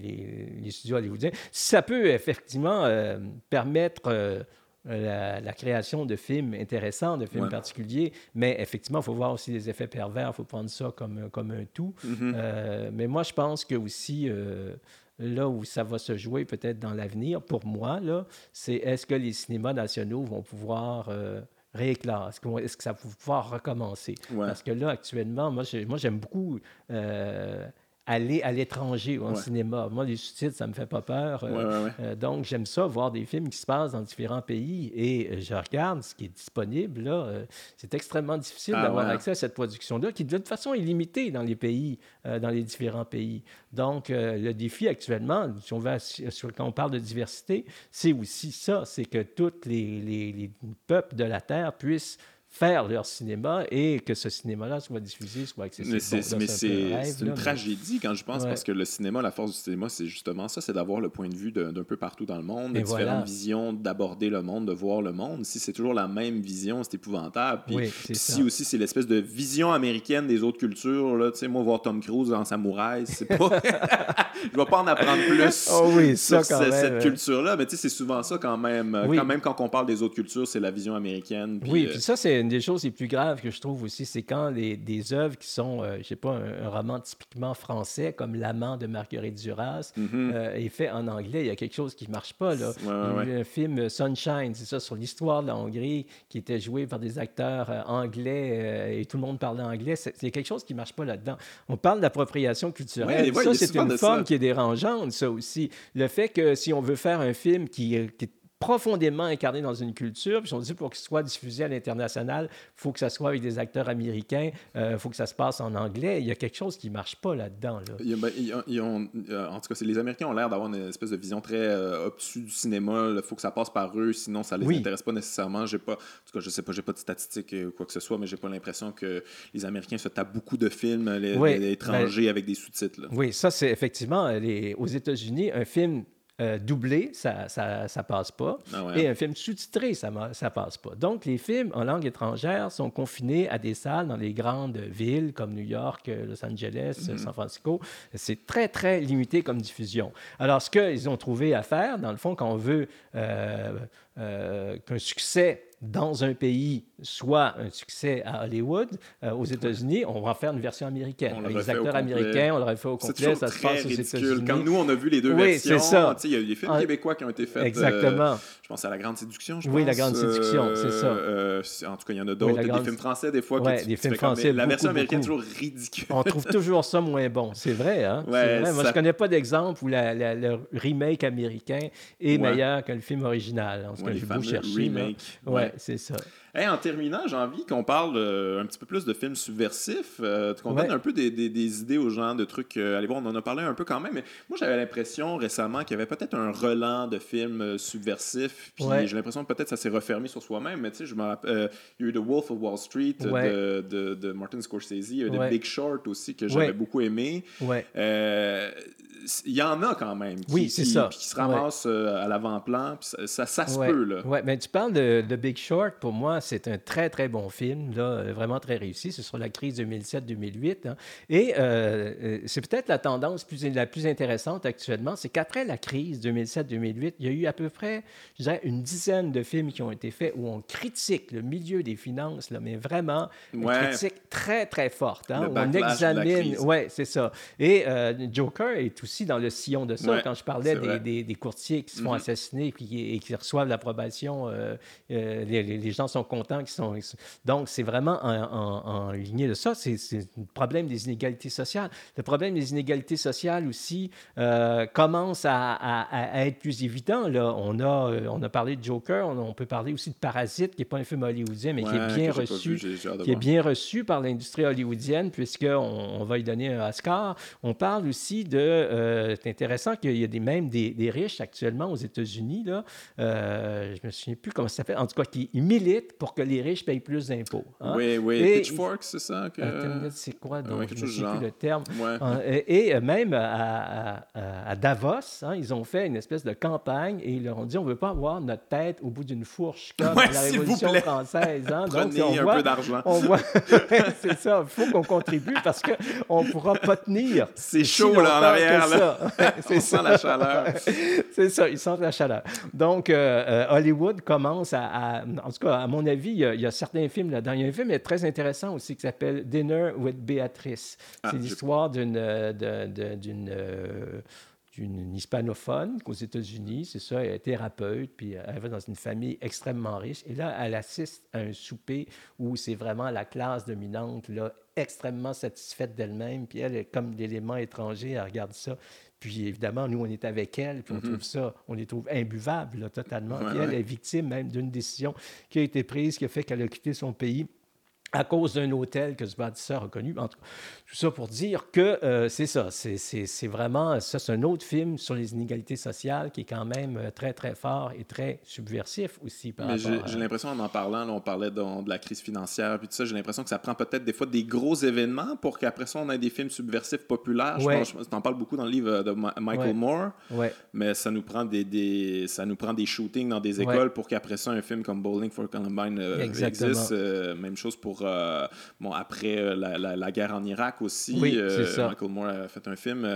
les, studios hollywoodiens. Ça peut effectivement permettre euh, la, création de films intéressants, de films particuliers, mais effectivement, il faut voir aussi les effets pervers, il faut prendre ça comme, comme un tout. Mm-hmm. Euh, mais moi, je pense que aussi, euh, là où ça va se jouer peut-être dans l'avenir, pour moi, là, c'est est-ce que les cinémas nationaux vont pouvoir rééclore? Est-ce, que ça va pouvoir recommencer? Parce que là, actuellement, moi, j'aime beaucoup aller à l'étranger ou en cinéma. Moi, les sous-titres, ça me fait pas peur. Euh, euh, donc, j'aime ça, voir des films qui se passent dans différents pays. Et euh, je regarde ce qui est disponible. Là, c'est extrêmement difficile ah d'avoir accès à cette production-là, qui de toute façon est limitée dans les pays, dans les différents pays. Donc, le défi actuellement, si on va, quand on parle de diversité, c'est aussi ça, c'est que tous les, les peuples de la Terre puissent faire leur cinéma et que ce cinéma-là soit diffusé, soit accessible. Mais c'est une tragédie quand je pense, parce que le cinéma, la force du cinéma, c'est justement ça, c'est d'avoir le point de vue d'un peu partout dans le monde, de différentes visions d'aborder le monde, de voir le monde. Si c'est toujours la même vision, c'est épouvantable. Puis, si aussi c'est l'espèce de vision américaine des autres cultures, là, tu sais, moi, voir Tom Cruise en samouraï, c'est pas... je vais pas en apprendre plus oh oui, sur cette culture-là, mais tu sais, c'est souvent ça quand même. Quand même, quand on parle des autres cultures, c'est la vision américaine. oui, puis euh, ça, c'est une des choses les plus graves que je trouve aussi, c'est quand les, des œuvres qui sont, euh, je sais pas, un, roman typiquement français, comme L'amant de Marguerite Duras, mm-hmm. euh, est fait en anglais. Il y a quelque chose qui ne marche pas. Là. Un film euh, Sunshine, c'est ça, sur l'histoire de la Hongrie, qui était joué par des acteurs anglais et tout le monde parlait anglais. C'est quelque chose qui ne marche pas là-dedans. On parle d'appropriation culturelle. ça, c'est une forme qui est dérangeante, ça aussi. Le fait que si on veut faire un film qui, qui profondément incarné dans une culture. Puis on dit pour qu'il soit diffusé à l'international, il faut que ça soit avec des acteurs américains, il euh, faut que ça se passe en anglais. Il y a quelque chose qui ne marche pas là-dedans. Là. Ben, ont, euh, en tout cas, les Américains ont l'air d'avoir une espèce de vision très euh, obtus du cinéma. Il faut que ça passe par eux, sinon ça ne les intéresse pas nécessairement. J'ai pas, en tout cas, je sais pas, j'ai pas de statistiques ou quoi que ce soit, mais j'ai pas l'impression que les Américains se tapent beaucoup de films les, étrangers ben avec des sous-titres. Oui, ça c'est effectivement les, aux États-Unis un film euh, doublé, ça, ça, passe pas. Ah Et un film sous-titré, ça, ça passe pas. Donc, les films en langue étrangère sont confinés à des salles dans les grandes villes comme New York, Los Angeles, mm-hmm. San Francisco. C'est très, très limité comme diffusion. Alors, ce qu'ils ont trouvé à faire, dans le fond, quand on veut euh, euh, qu'un succès dans un pays soit un succès à Hollywood, euh, aux États-Unis, on va en faire une version américaine. les acteurs américains, on l'aurait fait au complet, ça se passe aux États-Unis. Quand nous, on a vu les deux oui, versions, il y a des films ah, québécois qui ont été faits. Exactement. je pense à La Grande Séduction, je Oui, La Grande Séduction, c'est ça. en tout cas, il y en a d'autres. des films français, des fois. Oui, des films français. la version américaine est toujours ridicule. on trouve toujours ça moins bon. C'est vrai, hein? vrai. Moi, je ne connais pas d'exemple où le remake américain est meilleur que le film original. En tout cas, remake. C'est ça en terminant, j'ai envie qu'on parle euh, un petit peu plus de films subversifs, euh, qu'on donne un peu des, idées aux gens, de trucs. Euh, allez voir, on en a parlé un peu quand même, mais moi j'avais l'impression récemment qu'il y avait peut-être un relan de films subversifs, puis j'ai l'impression que peut-être ça s'est refermé sur soi-même, mais tu sais, je me rappelle, il y a eu The Wolf of Wall Street de, de, Martin Scorsese, il y a eu The Big Short aussi que j'avais beaucoup aimé. il y en a quand même qui, oui, ça. qui se ramassent à l'avant-plan, ça, ça, se peut. Là. Ouais, mais tu parles de, de Big Short, pour moi, c'est un très, très bon film, là, euh, vraiment très réussi. C'est sur la crise 2007-2008. Hein. Et euh, euh, c'est peut-être la tendance plus, la plus intéressante actuellement, c'est qu'après la crise 2007-2008, il y a eu à peu près, je dirais, une dizaine de films qui ont été faits où on critique le milieu des finances, là, mais vraiment une critique très, très forte. Hein, où on examine. Oui, c'est ça. Et Joker est aussi dans le sillon de ça. Quand je parlais des, des, courtiers qui se font mm-hmm. assassiner et qui, et qui reçoivent l'approbation, les, les, gens sont contents, qui sont... Donc, c'est vraiment en, lignée de ça. C'est le problème des inégalités sociales. Le problème des inégalités sociales aussi euh, commence à, être plus évident. Là. On, a, euh, on a parlé de Joker, on, peut parler aussi de Parasite, qui n'est pas un film hollywoodien, mais qui est bien reçu, qui est bien reçu par l'industrie hollywoodienne, puisqu'on on va y donner un Oscar. On parle aussi de... Euh, c'est intéressant qu'il y a des, même des, des, riches actuellement aux États-Unis. Là. je me souviens plus comment ça s'appelle. En tout cas, qui militent pour que les riches payent plus d'impôts. Hein? Oui, oui. Pitchfork, c'est ça? Que... c'est quoi? Donc, je ne sais plus le terme. Hein, et, euh, même à, à, Davos, hein, ils ont fait une espèce de campagne et ils leur ont dit on ne veut pas avoir notre tête au bout d'une fourche comme la Révolution française. Donc, Prenez on un voit, peu d'argent. c'est ça. Il faut qu'on contribue parce qu'on ne pourra pas tenir. C'est chaud là en arrière. Là. c'est ça la chaleur. c'est ça, ils sentent la chaleur. Donc, euh, euh, Hollywood commence à, En tout cas, à mon avis, il y a, certains films là-dedans. Il y a un film très intéressant aussi qui s'appelle Dinner with Beatrice. Ah, c'est l'histoire d'une d'une d'une hispanophone aux États-Unis, c'est ça, elle est thérapeute, puis elle va dans une famille extrêmement riche. Et là, elle assiste à un souper où c'est vraiment la classe dominante, là, extrêmement satisfaite d'elle-même, puis elle est comme l'élément étranger, elle regarde ça. Puis évidemment, nous, on est avec elle, puis on mm-hmm. trouve ça, on les trouve imbuvables totalement. puis elle est victime même d'une décision qui a été prise, qui a fait qu'elle a quitté son pays à cause d'un hôtel que ce bâtisseur a connu. En tout, tout ça pour dire que euh, c'est ça, c'est vraiment, ça c'est un autre film sur les inégalités sociales qui est quand même euh, très, très fort et très subversif aussi. Par j'ai l'impression, en en parlant, on parlait de, de, la crise financière, puis tout ça, j'ai l'impression que ça prend peut-être des fois des gros événements pour qu'après ça, on ait des films subversifs populaires. Ouais. Je, t'en parle beaucoup dans le livre de Michael Moore, ouais. mais ça nous, prend des, des, ça nous prend des shootings dans des écoles pour qu'après ça, un film comme Bowling for Columbine euh, existe. même chose pour euh, bon, après euh, la, guerre en Irak aussi, euh, Michael Moore a fait un film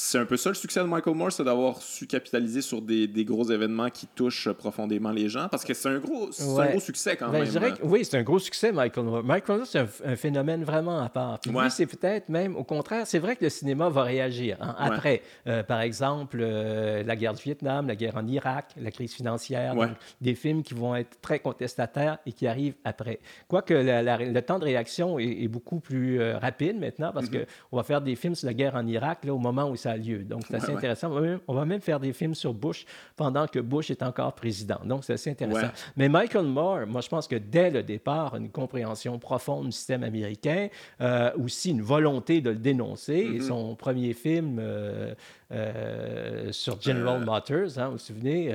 c'est un peu ça le succès de Michael Moore, c'est d'avoir su capitaliser sur des, des, gros événements qui touchent profondément les gens, parce que c'est un gros, un gros succès quand ben, même. oui, c'est un gros succès, Michael Moore. Michael Moore, c'est un, phénomène vraiment à part. Puis lui, c'est peut-être même, au contraire, c'est vrai que le cinéma va réagir. Hein. Après, euh, par exemple, euh, la guerre du Vietnam, la guerre en Irak, la crise financière, des films qui vont être très contestataires et qui arrivent après. Quoique le temps de réaction est, beaucoup plus euh, rapide maintenant, parce mm-hmm. qu'on va faire des films sur la guerre en Irak là, au moment où ça a lieu. Donc, c'est assez intéressant. On va, même, faire des films sur Bush pendant que Bush est encore président. Donc, c'est assez intéressant. Mais Michael Moore, moi, je pense que dès le départ, une compréhension profonde du système américain, euh, aussi une volonté de le dénoncer. Et mm-hmm. son premier film, euh, euh, sur General Motors, hein, vous vous souvenez?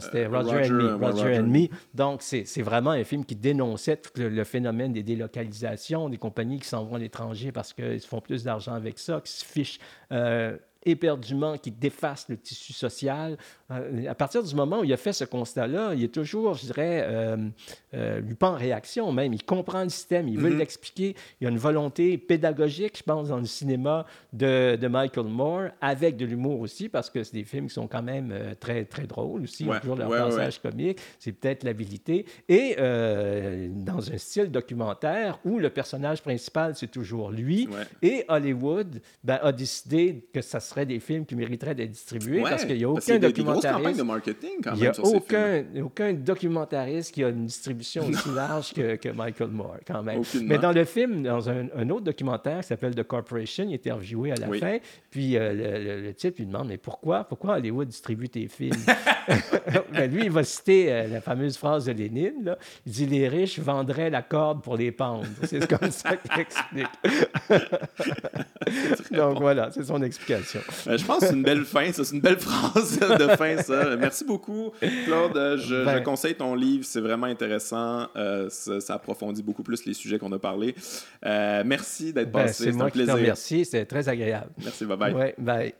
C'était Roger, and Me. Roger, and Me. Donc, c'est vraiment un film qui dénonçait tout le, phénomène des délocalisations, des compagnies qui s'en vont à l'étranger parce qu'ils font plus d'argent avec ça, qui se fichent éperdument qui défasse le tissu social. Euh, à partir du moment où il a fait ce constat-là, il est toujours, je dirais, euh, euh, en réaction même. Il comprend le système, il veut mm-hmm. l'expliquer. Il y a une volonté pédagogique, je pense, dans le cinéma de, de Michael Moore, avec de l'humour aussi, parce que c'est des films qui sont quand même très, très drôles aussi. Ouais, toujours leur passage comique. C'est peut-être l'habilité. Et dans un style documentaire où le personnage principal, c'est toujours lui. Et Hollywood ben, a décidé que ça serait des films qui mériteraient d'être distribués parce qu'il n'y a aucun documentariste. de marketing quand même. Il n'y a aucun, aucun documentariste qui a une distribution aussi large que, que, Michael Moore, quand même. Mais dans le film, dans un, un autre documentaire qui s'appelle The Corporation, il est interviewé à la fin, puis euh, le, le, type lui demande Mais pourquoi, pourquoi Hollywood distribue tes films? Ben, Lui, il va citer euh, la fameuse phrase de Lénine là. Il dit Les riches vendraient la corde pour les pendre. C'est comme ça qu'il explique. Donc voilà, c'est son explication. Ben, je pense que c'est une belle fin, c'est une belle phrase de fin, ça. Merci beaucoup, Claude. Je, ben conseille ton livre, c'est vraiment intéressant. Euh, ça, approfondit beaucoup plus les sujets qu'on a parlé. Euh, merci d'être ben, passé, c'est un plaisir. Merci, c'est très agréable. Merci, bye bye. Ouais, bye.